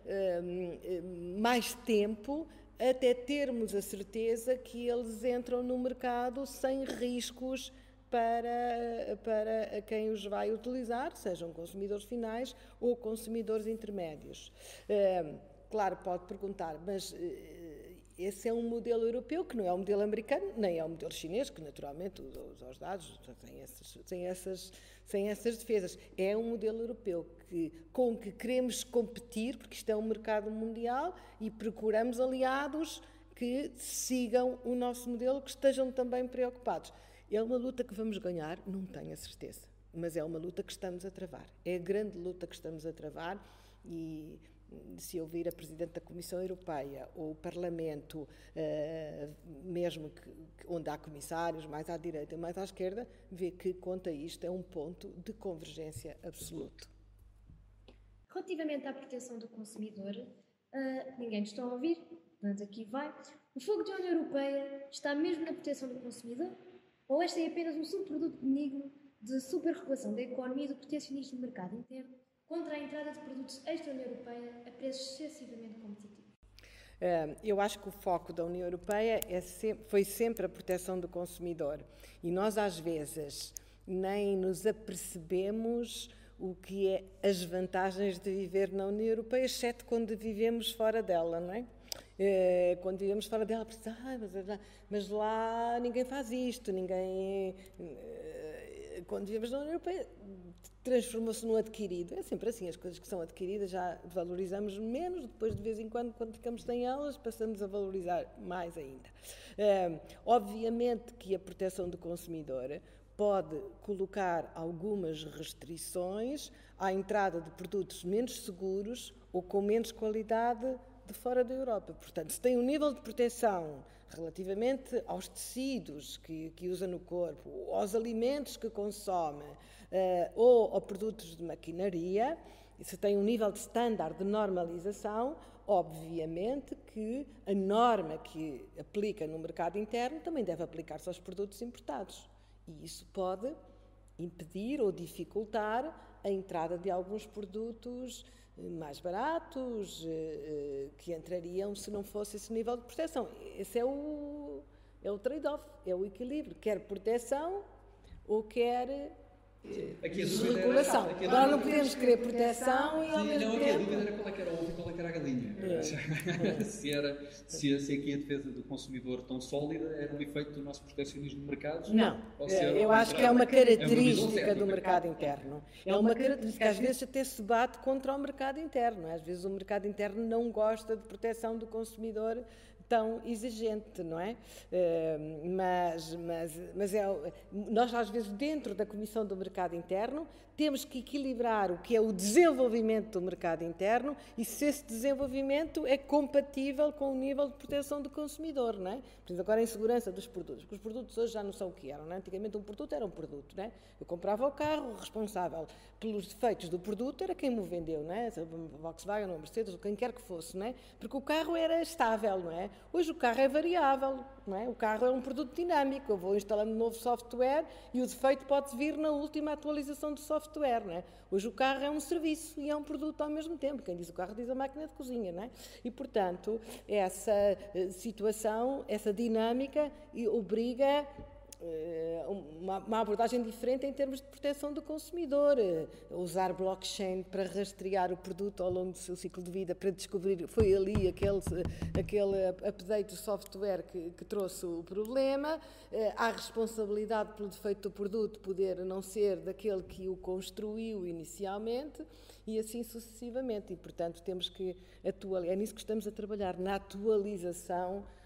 uh, mais tempo até termos a certeza que eles entram no mercado sem riscos para, para quem os vai utilizar, sejam consumidores finais ou consumidores intermédios. Uh, claro, pode perguntar, mas esse é um modelo europeu que não é um modelo americano, nem é um modelo chinês, que naturalmente os, os dados têm essas, têm, essas, têm essas defesas. É um modelo europeu que, com que queremos competir, porque isto é um mercado mundial e procuramos aliados que sigam o nosso modelo, que estejam também preocupados. É uma luta que vamos ganhar? Não tenho a certeza, mas é uma luta que estamos a travar. É a grande luta que estamos a travar e se ouvir a Presidente da Comissão Europeia ou o Parlamento, uh, mesmo que, onde há comissários mais à direita mais à esquerda, vê que, conta isto, é um ponto de convergência absoluto. Relativamente à proteção do consumidor, uh, ninguém está a ouvir, portanto aqui vai. O fogo da União Europeia está mesmo na proteção do consumidor? Ou este é apenas um subproduto benigno de superregulação da economia e do proteccionismo do mercado interno contra a entrada de produtos extra-União Europeia a preços excessivamente competitivos? Eu acho que o foco da União Europeia é sempre, foi sempre a proteção do consumidor e nós, às vezes, nem nos apercebemos o que é as vantagens de viver na União Europeia, exceto quando vivemos fora dela, não é? Eh, quando vivemos fora dela, pensamos, ah, mas, lá ninguém faz isto, ninguém. Eh, quando vivemos na União Europeia, transformou-se num adquirido. É sempre assim, as coisas que são adquiridas já valorizamos menos, depois de vez em quando, quando ficamos sem elas, passamos a valorizar mais ainda. É, obviamente que a proteção do consumidor pode colocar algumas restrições à entrada de produtos menos seguros ou com menos qualidade de fora da Europa. Portanto, se tem um nível de proteção relativamente aos tecidos que, que usa no corpo, aos alimentos que consome, uh, ou a produtos de maquinaria, se tem um nível de estándar de normalização, obviamente que a norma que aplica no mercado interno também deve aplicar-se aos produtos importados. E isso pode impedir ou dificultar a entrada de alguns produtos eh, mais baratos eh, que entrariam se não fosse esse nível de proteção. Esse é o, é o trade-off, é o equilíbrio. Quer proteção ou quer Aqui a dúvida regulação. Era, Agora não podemos querer proteção e ao Sim, mesmo não. Aqui a dúvida era qual é que era o ovo e qual é era a galinha. É. (laughs) se, era, se, se aqui a defesa do consumidor tão sólida era um efeito do nosso proteccionismo de mercados? Não, é, eu acho que é uma característica é uma do mercado interno. É uma característica que às vezes até se bate contra o mercado interno. Às vezes o mercado interno não gosta de proteção do consumidor tão exigente, não é? Uh, mas, mas, mas é, nós, às vezes, dentro da Comissão do Mercado Interno, temos que equilibrar o que é o desenvolvimento do mercado interno e se esse desenvolvimento é compatível com o nível de proteção do consumidor, não é? Por exemplo, agora a insegurança dos produtos, porque os produtos hoje já não são o que eram, não é? Antigamente um produto era um produto, não é? Eu comprava o carro, o responsável pelos defeitos do produto era quem me vendeu, não é? Volkswagen ou Mercedes, ou quem quer que fosse, não é? Porque o carro era estável, não é? Hoje o carro é variável, não é? O carro é um produto dinâmico, eu vou instalando novo software e o defeito pode vir na última atualização do software. Não é? Hoje o carro é um serviço e é um produto ao mesmo tempo. Quem diz o carro diz a máquina de cozinha. Não é? E, portanto, essa eh, situação, essa dinâmica obriga uma, uma, abordagem diferente em termos de proteção do consumidor, eh, usar blockchain para rastrear o produto ao longo do seu ciclo de vida, para descobrir foi ali aquele, aquele update do software que, que trouxe o problema, eh, há responsabilidade pelo defeito do produto poder não ser daquele que o construiu inicialmente e assim sucessivamente. E, portanto, temos que atualizar, é nisso que estamos a trabalhar, na atualização eh,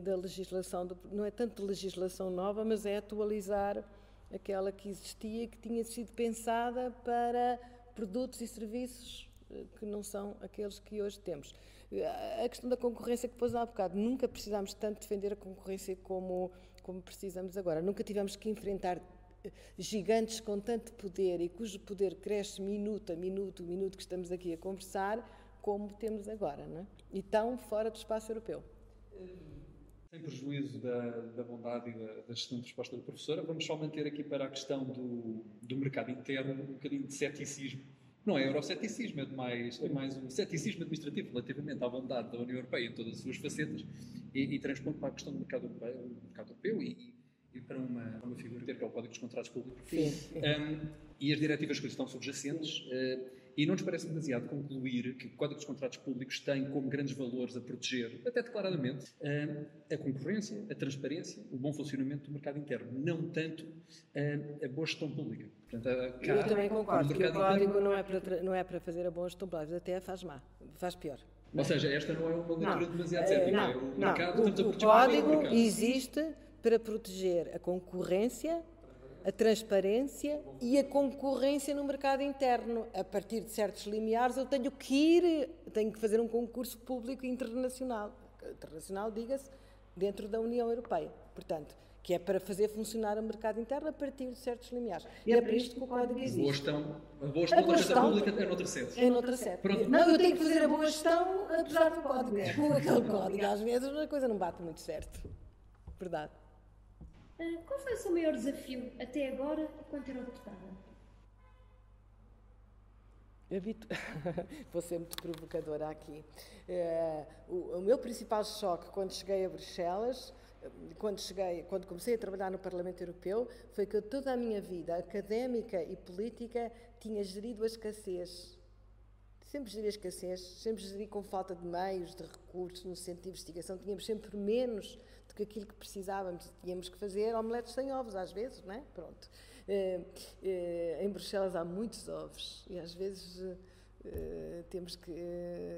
da legislação, não é tanto legislação nova, mas é atualizar aquela que existia e que tinha sido pensada para produtos e serviços eh, que não são aqueles que hoje temos. Eh, a questão da concorrência que pôs há bocado, nunca precisámos tanto defender a concorrência como, como precisamos agora. Nunca tivemos que enfrentar eh, gigantes com tanto poder e cujo poder cresce minuto a minuto, minuto que estamos aqui a conversar, como temos agora, não é? E tão fora do espaço europeu. Sem prejuízo da, da bondade e da, da excelente resposta da professora, vamos só manter aqui para a questão do, do mercado interno um bocadinho de ceticismo. Não é euroceticismo, é mais, é mais um ceticismo administrativo relativamente à bondade da União Europeia em todas as suas facetas e, e transpondo para a questão do mercado europeu, mercado europeu e, e, para uma, uma figura que é o Código dos Contratos Públicos. Sim. Um, e as diretivas que estão subjacentes. Uh, e não nos parece demasiado concluir que o Código dos Contratos Públicos tem como grandes valores a proteger, até declaradamente, a concorrência, a transparência, o bom funcionamento do mercado interno, não tanto a boa gestão pública. Portanto, cá, Eu também concordo que o Código interno... não, é para, não é para fazer a boa gestão pública, até faz má, faz pior. Ou seja, esta não é uma leitura não, demasiado cética. Não, é o, não, mercado, o, o Código existe para proteger a concorrência a transparência e a concorrência no mercado interno. A partir de certos limiares, eu tenho que ir, tenho que fazer um concurso público internacional. Internacional, diga-se, dentro da União Europeia. Portanto, que é para fazer funcionar o mercado interno a partir de certos limiares. E, é, é por isto que o código existe. Boa gestão, a boa gestão, a boa gestão pública é noutra sede. É noutra sede. Não, eu tenho que fazer a boa gestão apesar do código. (laughs) Com aquele código, às vezes, a coisa não bate muito certo. Verdade. Uh, qual foi o seu maior desafio até agora enquanto era deputada? (laughs) Vou ser muito provocadora aqui. O, o, meu principal choque quando cheguei a Bruxelas, quando, cheguei, quando comecei a trabalhar no Parlamento Europeu, foi que toda a minha vida académica e política tinha gerido a escassez. Sempre geri a escassez, sempre geri com falta de meios, de recursos, no centro de investigação, tínhamos sempre menos que aquilo que precisávamos tínhamos que fazer omeletes sem ovos, às vezes, não é? Pronto. Eh, eh, em Bruxelas há muitos ovos e às vezes eh, temos que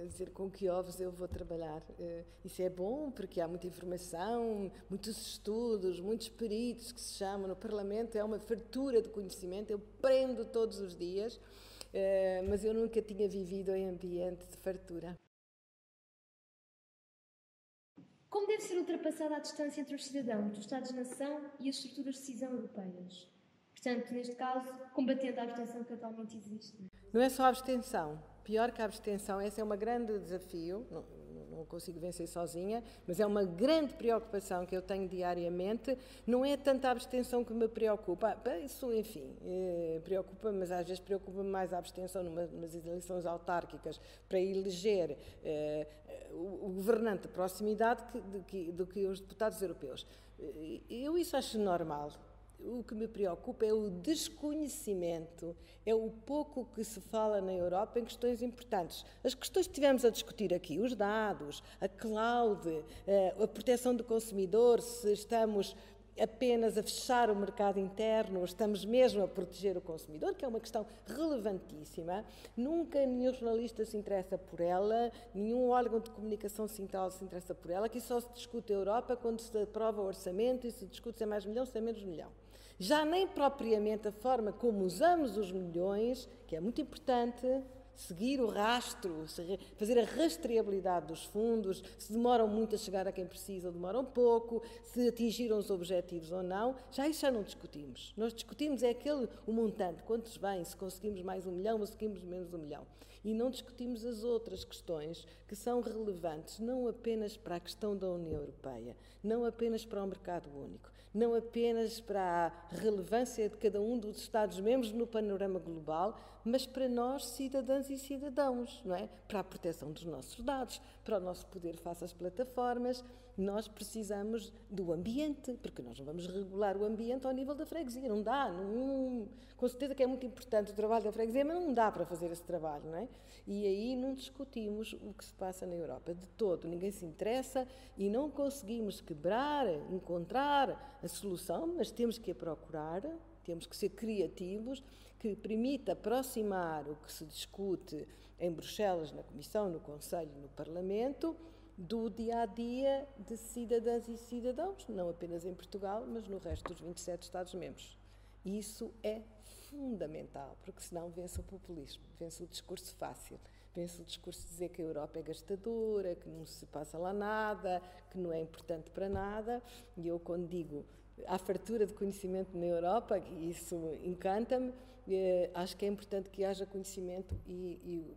dizer com que ovos eu vou trabalhar. isso é bom porque há muita informação, muitos estudos, muitos peritos que se chamam no Parlamento, é uma fartura de conhecimento, eu prendo todos os dias, mas eu nunca tinha vivido em ambiente de fartura. Como deve ser ultrapassada a distância entre os cidadãos dos Estados-nação e as estruturas de decisão europeias? Portanto, neste caso, combatendo a abstenção que atualmente existe. Não é só a abstenção. Pior que a abstenção, esse é um grande desafio. Não, consigo vencer sozinha, mas é uma grande preocupação que eu tenho diariamente. Não é tanta a abstenção que me preocupa, isso, enfim, eh, preocupa, mas às vezes preocupa-me mais a abstenção numa, numas eleições autárquicas para eleger eh, o, governante de proximidade do que os deputados europeus. Eh, eu isso acho normal o que me preocupa é o desconhecimento, é o pouco que se fala na Europa em questões importantes. As questões que tivemos a discutir aqui, os dados, a cloud, eh, a proteção do consumidor, se estamos apenas a fechar o mercado interno, estamos mesmo a proteger o consumidor, que é uma questão relevantíssima. Nunca nenhum jornalista se interessa por ela, nenhum órgão de comunicação sindical se interessa por ela, que só se discute a Europa quando se aprova o orçamento e se discute se é mais milhão, se é menos milhão já nem propriamente a forma como usamos os milhões, que é muito importante, seguir o rastro, fazer a rastreabilidade dos fundos, se demoram muito a chegar a quem precisa ou demoram pouco, se atingiram os objetivos ou não, já isso já não discutimos. Nós discutimos é aquele, o montante, quantos vêm, se conseguimos mais um milhão ou se conseguimos menos um milhão. E não discutimos as outras questões que são relevantes não apenas para a questão da União Europeia, não apenas para o mercado único, não apenas para a relevância de cada um dos Estados-membros no panorama global, mas para nós, cidadãs e cidadãos, não é? Para a proteção dos nossos dados, para o nosso poder face às plataformas, nós precisamos do ambiente, porque nós não vamos regular o ambiente ao nível da freguesia, não dá, não, com certeza que é muito importante o trabalho da freguesia, mas não dá para fazer esse trabalho, não é? E aí não discutimos o que se passa na Europa de todo, ninguém se interessa e não conseguimos quebrar, encontrar a solução, mas temos que a procurar, temos que ser criativos, que permita aproximar o que se discute em Bruxelas, na Comissão, no Conselho, no Parlamento, do dia a dia de cidadãs e cidadãos, não apenas em Portugal, mas no resto dos 27 Estados-membros. Isso é fundamental, porque senão vence o populismo, vence o discurso fácil, vence o discurso de dizer que a Europa é gastadora, que não se passa lá nada, que não é importante para nada. E eu, quando digo há fartura de conhecimento na Europa, e isso encanta-me. Eh, acho que é importante que haja conhecimento e, e,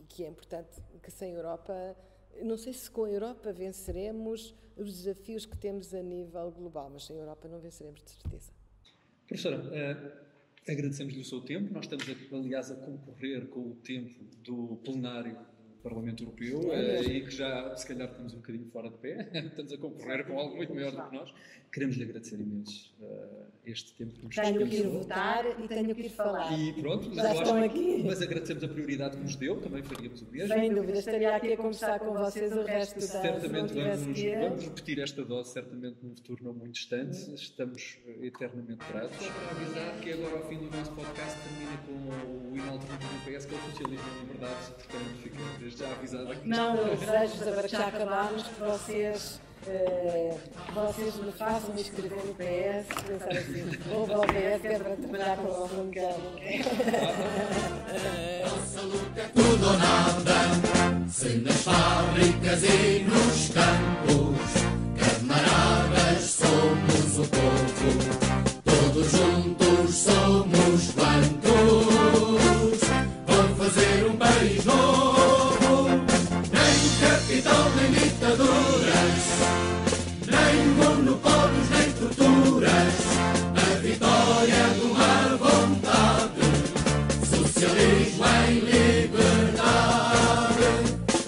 e, que é importante que sem Europa, não sei se com a Europa venceremos os desafios que temos a nível global, mas sem a Europa não venceremos de certeza. Professora, uh, agradecemos-lhe o seu tempo. Nós estamos, aliás, a concorrer com o tempo do plenário Parlamento Europeu é e que já, se calhar, estamos um bocadinho fora de pé, (laughs) estamos a concorrer com algo muito maior do que nós. Queremos lhe agradecer imenso uh, este tempo que nos Tenho que ir votar e tenho que ir falar. E pronto, já estão aqui. Mas agradecemos a prioridade que nos deu, também faríamos o mesmo. Sem dúvida, estaria aqui a conversar com vocês o resto da Certamente vamos, vamos repetir esta dose, certamente num futuro não muito distante. Estamos eternamente gratos. Só para avisar que agora, ao fim do nosso podcast, termina com o inalterável do PS, que é o socialismo em liberdade, portanto, fica já avisado aqui. Não, desejo-vos agora que já acabámos, que vocês. Uh, vocês me façam me inscrever no PS, pensar assim, vou para o PS, quero para trabalhar com o Alvão É tudo ou nada, se nas fábricas e nos campos, camaradas somos o povo, todos juntos somos quantos.